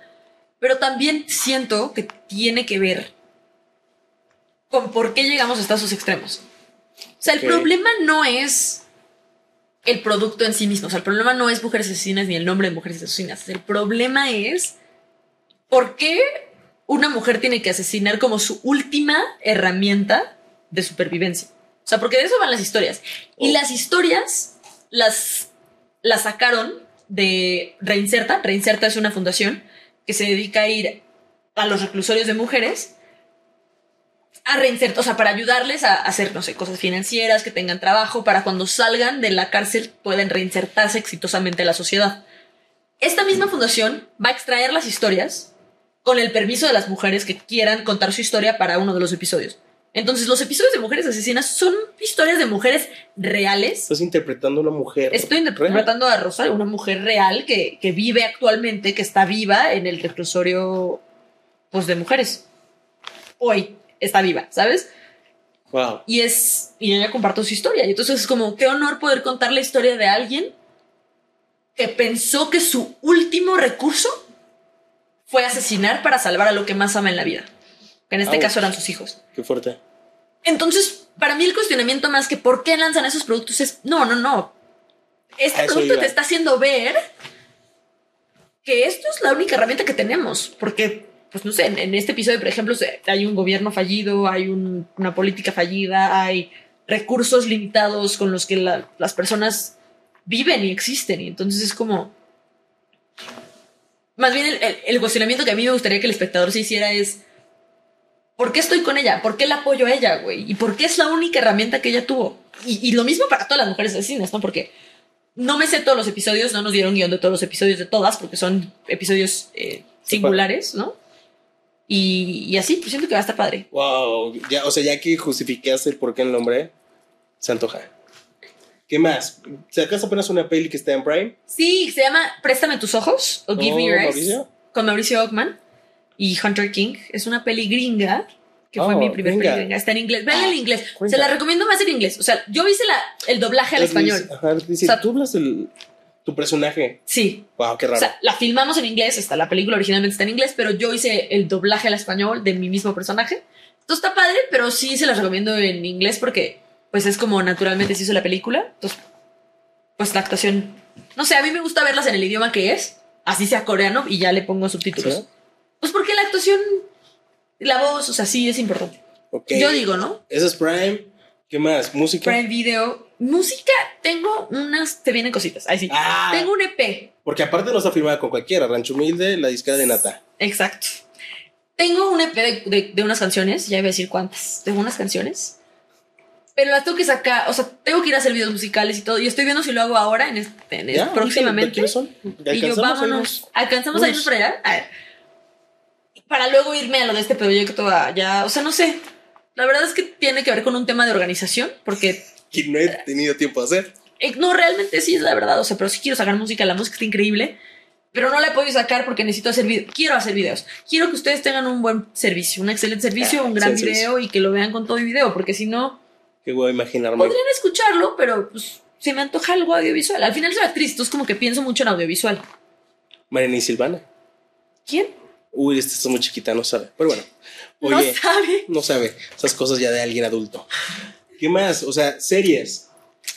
C: pero también siento que tiene que ver con por qué llegamos hasta esos extremos. O sea, el problema no es el producto en sí mismo, o sea, el problema no es mujeres asesinas ni el nombre de mujeres asesinas, el problema es por qué una mujer tiene que asesinar como su última herramienta de supervivencia. O sea, porque de eso van las historias. Y
B: Oh.
C: las historias las, las sacaron de Reinserta. Reinserta es una fundación que se dedica a ir a los reclusorios de mujeres a reinsertar, o sea, para ayudarles a hacer, no sé, cosas financieras, que tengan trabajo, para cuando salgan de la cárcel puedan reinsertarse exitosamente a la sociedad. Esta misma fundación va a extraer las historias con el permiso de las mujeres que quieran contar su historia para uno de los episodios. Entonces, los episodios de mujeres asesinas son historias de mujeres reales.
B: Estás interpretando a una mujer.
C: Estoy
B: real.
C: interpretando a Rosa, una mujer real que, que vive actualmente, que está viva en el reclusorio pues, de mujeres. Hoy está viva, ¿sabes?
B: Wow.
C: Y es. Y ella compartió su historia. Y entonces es como, qué honor poder contar la historia de alguien que pensó que su último recurso fue asesinar para salvar a lo que más ama en la vida. Que en este
B: Ouch.
C: caso eran sus hijos.
B: Qué fuerte.
C: Entonces, para mí el cuestionamiento más que por qué lanzan esos productos es, no, no, no. Este
B: eso
C: producto
B: iba.
C: te está haciendo ver que esto es la única herramienta que tenemos, porque, pues no sé, en, en este episodio, por ejemplo, hay un gobierno fallido, hay un- una política fallida, hay recursos limitados con los que la- las personas viven y existen, y entonces es como... Más bien el, el- el cuestionamiento que a mí me gustaría que el espectador se hiciera es... ¿Por qué estoy con ella? ¿Por qué la apoyo a ella, güey? ¿Y por qué es la única herramienta que ella tuvo? Y, y lo mismo para todas las mujeres asesinas, ¿no? Porque no me sé todos los episodios, no nos dieron guion de todos los episodios de todas, porque son episodios eh, singulares, ¿no? Y, y así, pues siento que va a estar padre.
B: Wow. Ya, o sea, ya que justificaste el por qué el nombre, se antoja. ¿Qué más? ¿Sacas apenas una peli que está en Prime?
C: Sí, se llama Préstame tus ojos o Give
B: Oh,
C: Me Your Eyes
B: Mauricio.
C: con Mauricio Ockman y Hunter King. Es una peli gringa que fue
B: Oh,
C: mi primer
B: venga.
C: película. Está en inglés. Vean
B: Ah,
C: en inglés.
B: cuenta.
C: Se la recomiendo más en inglés. O sea, yo hice la, el doblaje al español.
B: Ajá, dice,
C: O sea,
B: tú hablas el, tu personaje.
C: Sí.
B: Wow, qué raro.
C: O sea, la filmamos en inglés, está la película originalmente está en inglés, pero yo hice el doblaje al español de mi mismo personaje. Entonces está padre, pero sí se las recomiendo en inglés porque pues es como naturalmente se hizo la película. Entonces, pues la actuación, no sé, a mí me gusta verlas en el idioma que es, así sea coreano y ya le pongo subtítulos.
B: ¿Sí?
C: Pues porque la actuación, la voz, o sea, sí es importante.
B: Ok.
C: Yo digo, ¿no?
B: Ese es Prime. ¿Qué más? ¿Música?
C: Prime Video, música, tengo unas, te vienen cositas, ahí sí.
B: Ah.
C: Tengo un EP,
B: Porque aparte no está firmada con cualquiera. Rancho Humilde, la disquera de Nata.
C: Exacto. Tengo un EP de, de- de unas canciones, ya iba a decir cuántas, de unas canciones. Pero las tengo que sacar, o sea, tengo que ir a hacer videos musicales y todo. Y estoy viendo si lo hago ahora, en este, en
B: ¿Ya?
C: este- próximamente.
B: ¿Quiénes son? ¿Ya
C: Y yo,
B: a
C: vámonos. ¿Alcanzamos a irnos para allá? A ver. Para luego irme a lo de este proyecto allá. O sea, no sé. La verdad es que tiene que ver con un tema de organización, porque
B: Que no he tenido tiempo de hacer.
C: eh, no, realmente sí es la verdad. O sea, pero sí quiero sacar música. La música está increíble. Pero no la he podido sacar porque necesito hacer videos. Quiero hacer videos. Quiero que ustedes tengan un buen servicio, un excelente servicio,
B: Ah,
C: un gran video y que lo vean con todo el video. Porque si no,
B: Qué voy a imaginarme.
C: podrían escucharlo, pero pues se me antoja algo audiovisual. Al final soy actriz, entonces como que pienso mucho en audiovisual.
B: Mariana y Silvana.
C: ¿Quién?
B: Uy, esta está muy chiquita, no sabe. Pero bueno.
C: No sabe.
B: no sabe. Esas cosas ya de alguien adulto. ¿Qué más? O sea, series,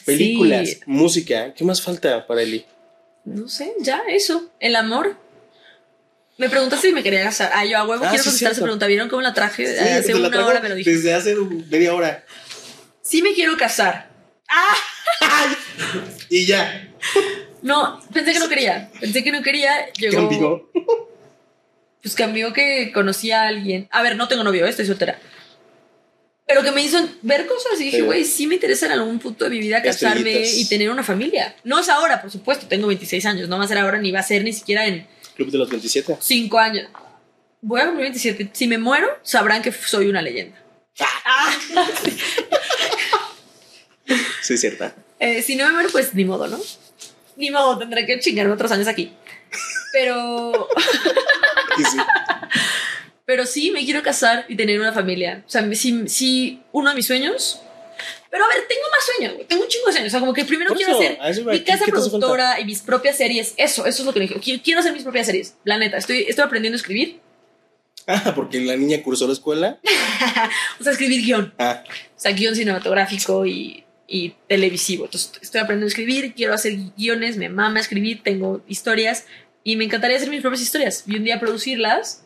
B: películas,
C: Sí.
B: música. ¿Qué más falta para Eli?
C: No sé, ya, eso. El amor. Me preguntaste si me quería casar. Ah, yo a huevo
B: Ah,
C: quiero
B: sí,
C: contestar esa pregunta. ¿Vieron cómo la traje?
B: Sí,
C: hace una hora me lo dije.
B: Desde hace media hora.
C: Sí me quiero casar.
B: Y ya.
C: No, pensé que no quería. Pensé que no quería. Llegó. Pues cambió que conocí a alguien. A ver, no tengo novio, eh, estoy soltera. Pero que me hizo ver cosas y dije,
B: Sí.
C: güey, sí me interesa en algún punto de mi vida casarme
B: Estrellitas.
C: y tener una familia. No es ahora, por supuesto, tengo 26 años, no va a ser ahora ni va a ser ni siquiera en
B: Club de los 27.
C: 5 años. Voy a cumplir 27. Si me muero, sabrán que soy una leyenda. Ah.
B: Sí, cierta.
C: Eh, si no me muero, pues ni modo, ¿no? Ni modo, tendré que chingarme otros años aquí. Pero,
B: sí.
C: pero sí, me quiero casar y tener una familia. O sea, sí, sí, uno de mis sueños. Pero a ver, tengo más sueños. Tengo un chingo de sueños. O sea, como que primero
B: Por
C: quiero
B: eso,
C: hacer
B: eso
C: mi
B: ¿Qué-
C: casa productora y mis propias series. Eso, eso es lo que dije. Quiero, quiero hacer mis propias series. La neta, estoy, estoy aprendiendo a escribir.
B: Ah, porque la niña cursó la escuela.
C: O sea, escribir guion.
B: Ah,
C: O sea, guion cinematográfico y, y televisivo. Entonces, estoy aprendiendo a escribir, quiero hacer guiones, me mama escribir, tengo historias y me encantaría hacer mis propias historias y un día producirlas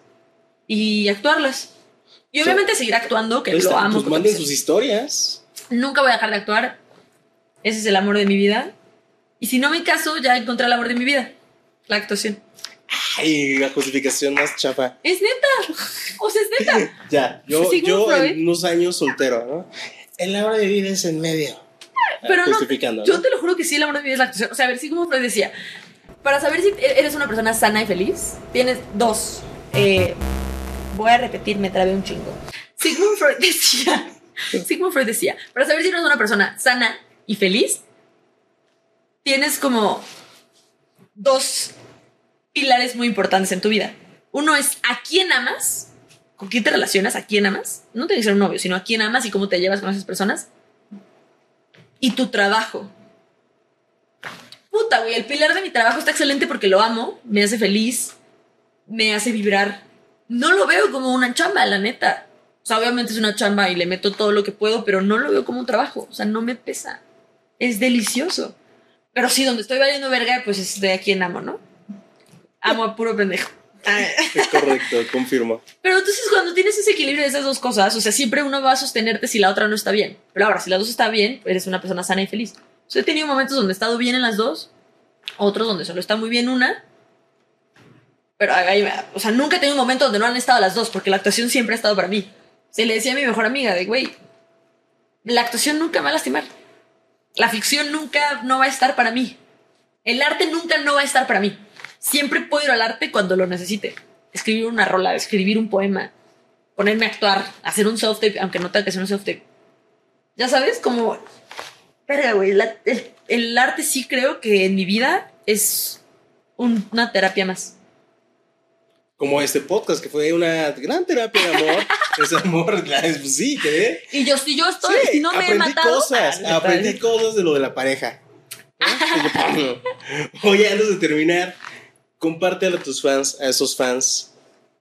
C: y actuarlas. Y
B: O sea,
C: obviamente seguir actuando, que
B: ahí
C: lo
B: está,
C: amo.
B: Pues manden sus historias.
C: Nunca voy a dejar de actuar. Ese es el amor de mi vida. Y si no me caso, ya encontré el amor de mi vida. La actuación.
B: Ay, la justificación más chafa.
C: Es neta. O sea, es neta.
B: Ya, yo, yo
C: Freud.
B: en unos años soltero, ¿no? El hora de vida es en medio.
C: Pero no, yo te lo juro que sí, el amor de mi vida es la actuación. O sea, a ver, sí, como Freud decía, para saber si eres una persona sana y feliz, tienes dos. Eh, voy a repetir, me trabé un chingo. Sigmund Freud decía, Sigmund Freud decía, para saber si eres una persona sana y feliz, tienes como dos pilares muy importantes en tu vida. Uno es a quién amas, con quién te relacionas, a quién amas. No tiene que ser un novio, sino a quién amas y cómo te llevas con esas personas y tu trabajo. Puta, güey, el pilar de mi trabajo está excelente porque lo amo, me hace feliz, me hace vibrar. No lo veo como una chamba, la neta. O sea, obviamente es una chamba y le meto todo lo que puedo, pero no lo veo como un trabajo. O sea, no me pesa. Es delicioso. Pero sí, donde estoy valiendo verga, pues es de a quien amo, ¿no? Amo a puro pendejo.
B: Es correcto, confirmo.
C: Pero entonces cuando tienes ese equilibrio de esas dos cosas, o sea, siempre uno va a sostenerte si la otra no está bien. Pero ahora, si las dos está bien, eres una persona sana y feliz. O sea, he tenido momentos donde he estado bien en las dos, otros donde solo está muy bien una. Pero, ahí- o sea, nunca he tenido un momento donde no han estado las dos, porque la actuación siempre ha estado para mí. Se le decía a mi mejor amiga de, güey, la actuación nunca me va a lastimar. La ficción nunca no va a estar para mí. El arte nunca no va a estar para mí. Siempre puedo ir al arte cuando lo necesite. Escribir una rola, escribir un poema, ponerme a actuar, hacer un self-tape, aunque no tenga que hacer un self-tape. Ya sabes, como... Verga, güey, la- el, el arte sí creo que en mi vida es un- una terapia más.
B: Como este podcast, que fue una gran terapia de amor. Es amor, claro, pues sí, ¿qué?
C: Y yo, si yo estoy,
B: Sí,
C: si no me he
B: aprendí
C: matado.
B: cosas,
C: Ah,
B: aprendí cosas de lo de la pareja. Oye, antes de terminar, compártelo a tus fans, a esos fans,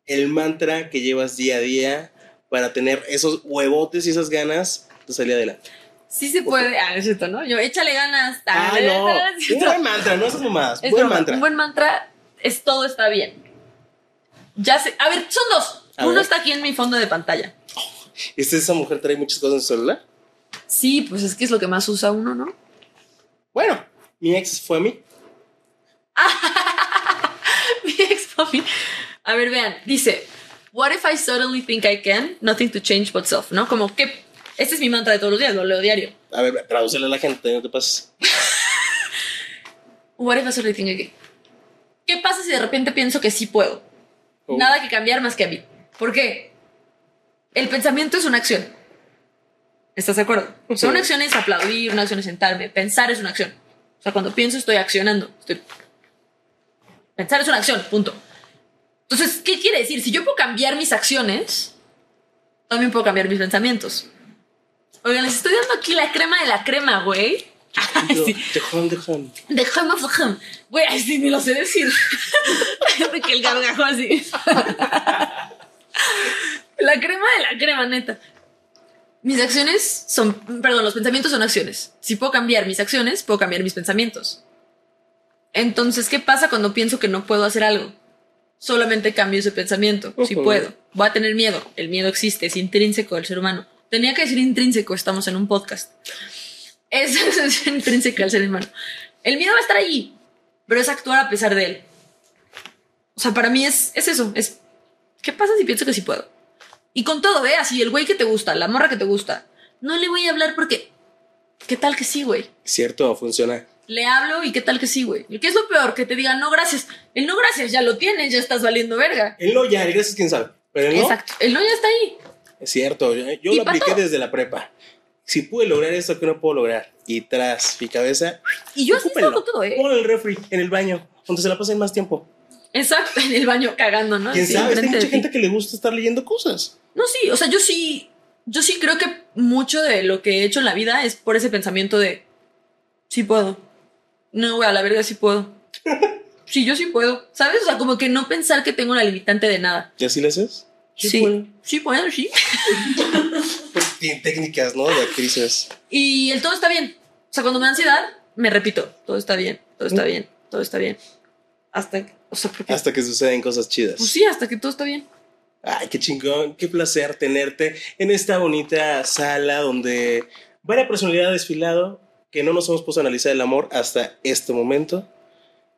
B: el mantra que llevas día a día para tener esos huevotes y esas ganas de salir adelante.
C: Sí se puede. Ah, es cierto, ¿no? Yo, échale ganas.
B: Ah, no.
C: es
B: Un buen mantra, no esas mamadas.
C: Es
B: buen
C: broma.
B: mantra.
C: Un buen mantra es todo está bien. Ya sé. A ver, son dos.
B: A
C: Uno
B: ver.
C: está aquí en mi fondo de pantalla.
B: ¿Esta esa mujer trae muchas cosas en su celular?
C: Sí, pues es que es lo que más usa uno, ¿no?
B: Bueno, mi ex fue a mí.
C: Mi ex mami. A ver, vean, dice, What if I suddenly think I can? Nothing to change but self, ¿no? Como que este es mi mantra de todos los días, lo leo diario.
B: A ver, tradúcele a la gente, no te pases.
C: What if I suddenly think I can? ¿Qué pasa si de repente pienso que sí puedo?
B: Oh.
C: Nada que cambiar más que a mí. ¿Por qué? El pensamiento es una acción. ¿Estás de acuerdo? O sea, una acción es aplaudir, una acción es sentarme. Pensar es una acción. O sea, cuando pienso estoy accionando. Estoy... Pensar es una acción, punto. Entonces, ¿qué quiere decir? Si yo puedo cambiar mis acciones, también puedo cambiar mis pensamientos. Oigan, les estoy dando aquí la crema de la crema, güey. Ay, sí.
B: Dejón, dejón.
C: De Hum of the Hum. Güey, ay, sí, ni lo sé decir. de que el gargajo así. la crema de la crema, neta. Mis acciones son, perdón, los pensamientos son acciones. Si puedo cambiar mis acciones, puedo cambiar mis pensamientos. Entonces, ¿qué pasa cuando pienso que no puedo hacer algo? Solamente cambio ese pensamiento. Si puedo. Voy a tener miedo. El miedo existe, es intrínseco del ser humano. Tenía que decir intrínseco, estamos en un podcast. Eso es intrínseco al ser humano. El miedo va a estar allí, pero es actuar a pesar de él. O sea, para mí es, es eso. Es, ¿qué pasa si pienso que sí puedo? Y con todo, ve, así, el güey que te gusta, la morra que te gusta, no le voy a hablar porque, ¿qué tal que sí, güey?
B: Cierto, funciona.
C: Le hablo y qué tal que sí, güey. ¿Qué es lo peor? Que te digan no gracias. El no gracias ya lo tienes, ya estás valiendo verga.
B: El no ya, el gracias quién sabe. Pero el no,
C: Exacto. El no ya está ahí.
B: Es cierto. Yo, lo apliqué desde la prepa. Si pude lograr esto que no puedo lograr. Y tras mi cabeza,
C: Y yo así todo, ¿eh?
B: Pon el refri en el baño, donde se la pasen más tiempo.
C: Exacto, en el baño cagando, ¿no?
B: ¿Quién sabe? Hay mucha gente que le gusta estar leyendo cosas.
C: No, sí, o sea, yo sí, yo sí creo que mucho de lo que he hecho en la vida es por ese pensamiento de, sí puedo. No, güey, a la verga sí puedo. Sí, yo sí puedo, ¿sabes? O sea, como que no pensar que tengo una limitante de nada.
B: ¿Y así le haces?
C: Sí,
B: puedo.
C: sí puedo, sí.
B: Pues, tiene técnicas, ¿no? De actrices.
C: Y el todo está bien. O sea, cuando me da ansiedad, me repito, todo está bien, todo está bien, todo está bien. Hasta, que- o sea, porque,
B: Hasta que suceden cosas chidas.
C: pues sí, hasta que todo está bien.
B: Ay, qué chingón, qué placer tenerte en esta bonita sala donde varias personalidades desfilado que no nos hemos puesto a analizar el amor hasta este momento.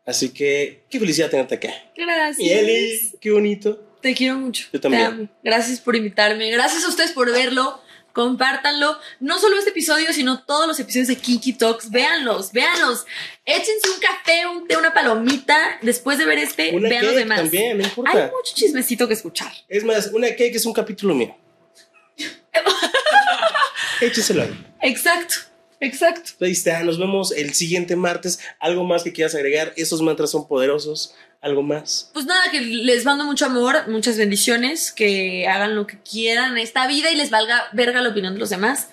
B: Así que qué felicidad tenerte acá.
C: Gracias.
B: Y Eli, qué bonito.
C: Te quiero mucho.
B: Yo también.
C: Gracias por invitarme. Gracias a ustedes por verlo. Compártanlo. No solo este episodio, sino todos los episodios de Kiki Talks. Véanlos, véanlos. Échense un café, un té, una palomita. Después de ver este,
B: Una
C: vean los demás.
B: también, no importa.
C: Hay mucho chismecito que escuchar.
B: Es más, una cake es un capítulo mío. Écheselo ahí.
C: Exacto, exacto.
B: Ahí está, nos vemos el siguiente martes. ¿Algo más que quieras agregar? Esos mantras son poderosos. ¿Algo más?
C: Pues nada, que les mando mucho amor, muchas bendiciones, que hagan lo que quieran en esta vida y les valga verga la opinión de los demás.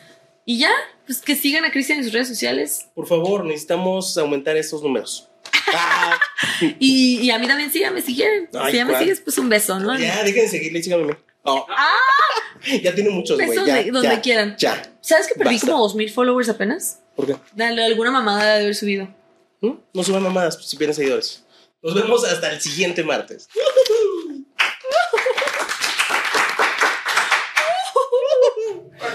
C: Y ya, pues que sigan a Cristian en sus redes sociales.
B: Por favor, necesitamos aumentar estos números. Ah,
C: Y, y a mí también síganme si quieren.
B: Ay,
C: si ya me
B: ¿cuál?
C: sigues, pues un beso, ¿no?
B: ya, dejen de seguirle, síganme. a mí. Oh. Ya tiene muchos, güey.
C: Besos
B: ya,
C: de- donde
B: ya,
C: quieran.
B: Ya.
C: ¿Sabes que perdí
B: Basta.
C: como 2000 followers apenas?
B: ¿Por qué?
C: Dale, alguna mamada de haber subido.
B: ¿Mm? No suban mamadas si pierden seguidores. Nos vemos hasta el siguiente martes.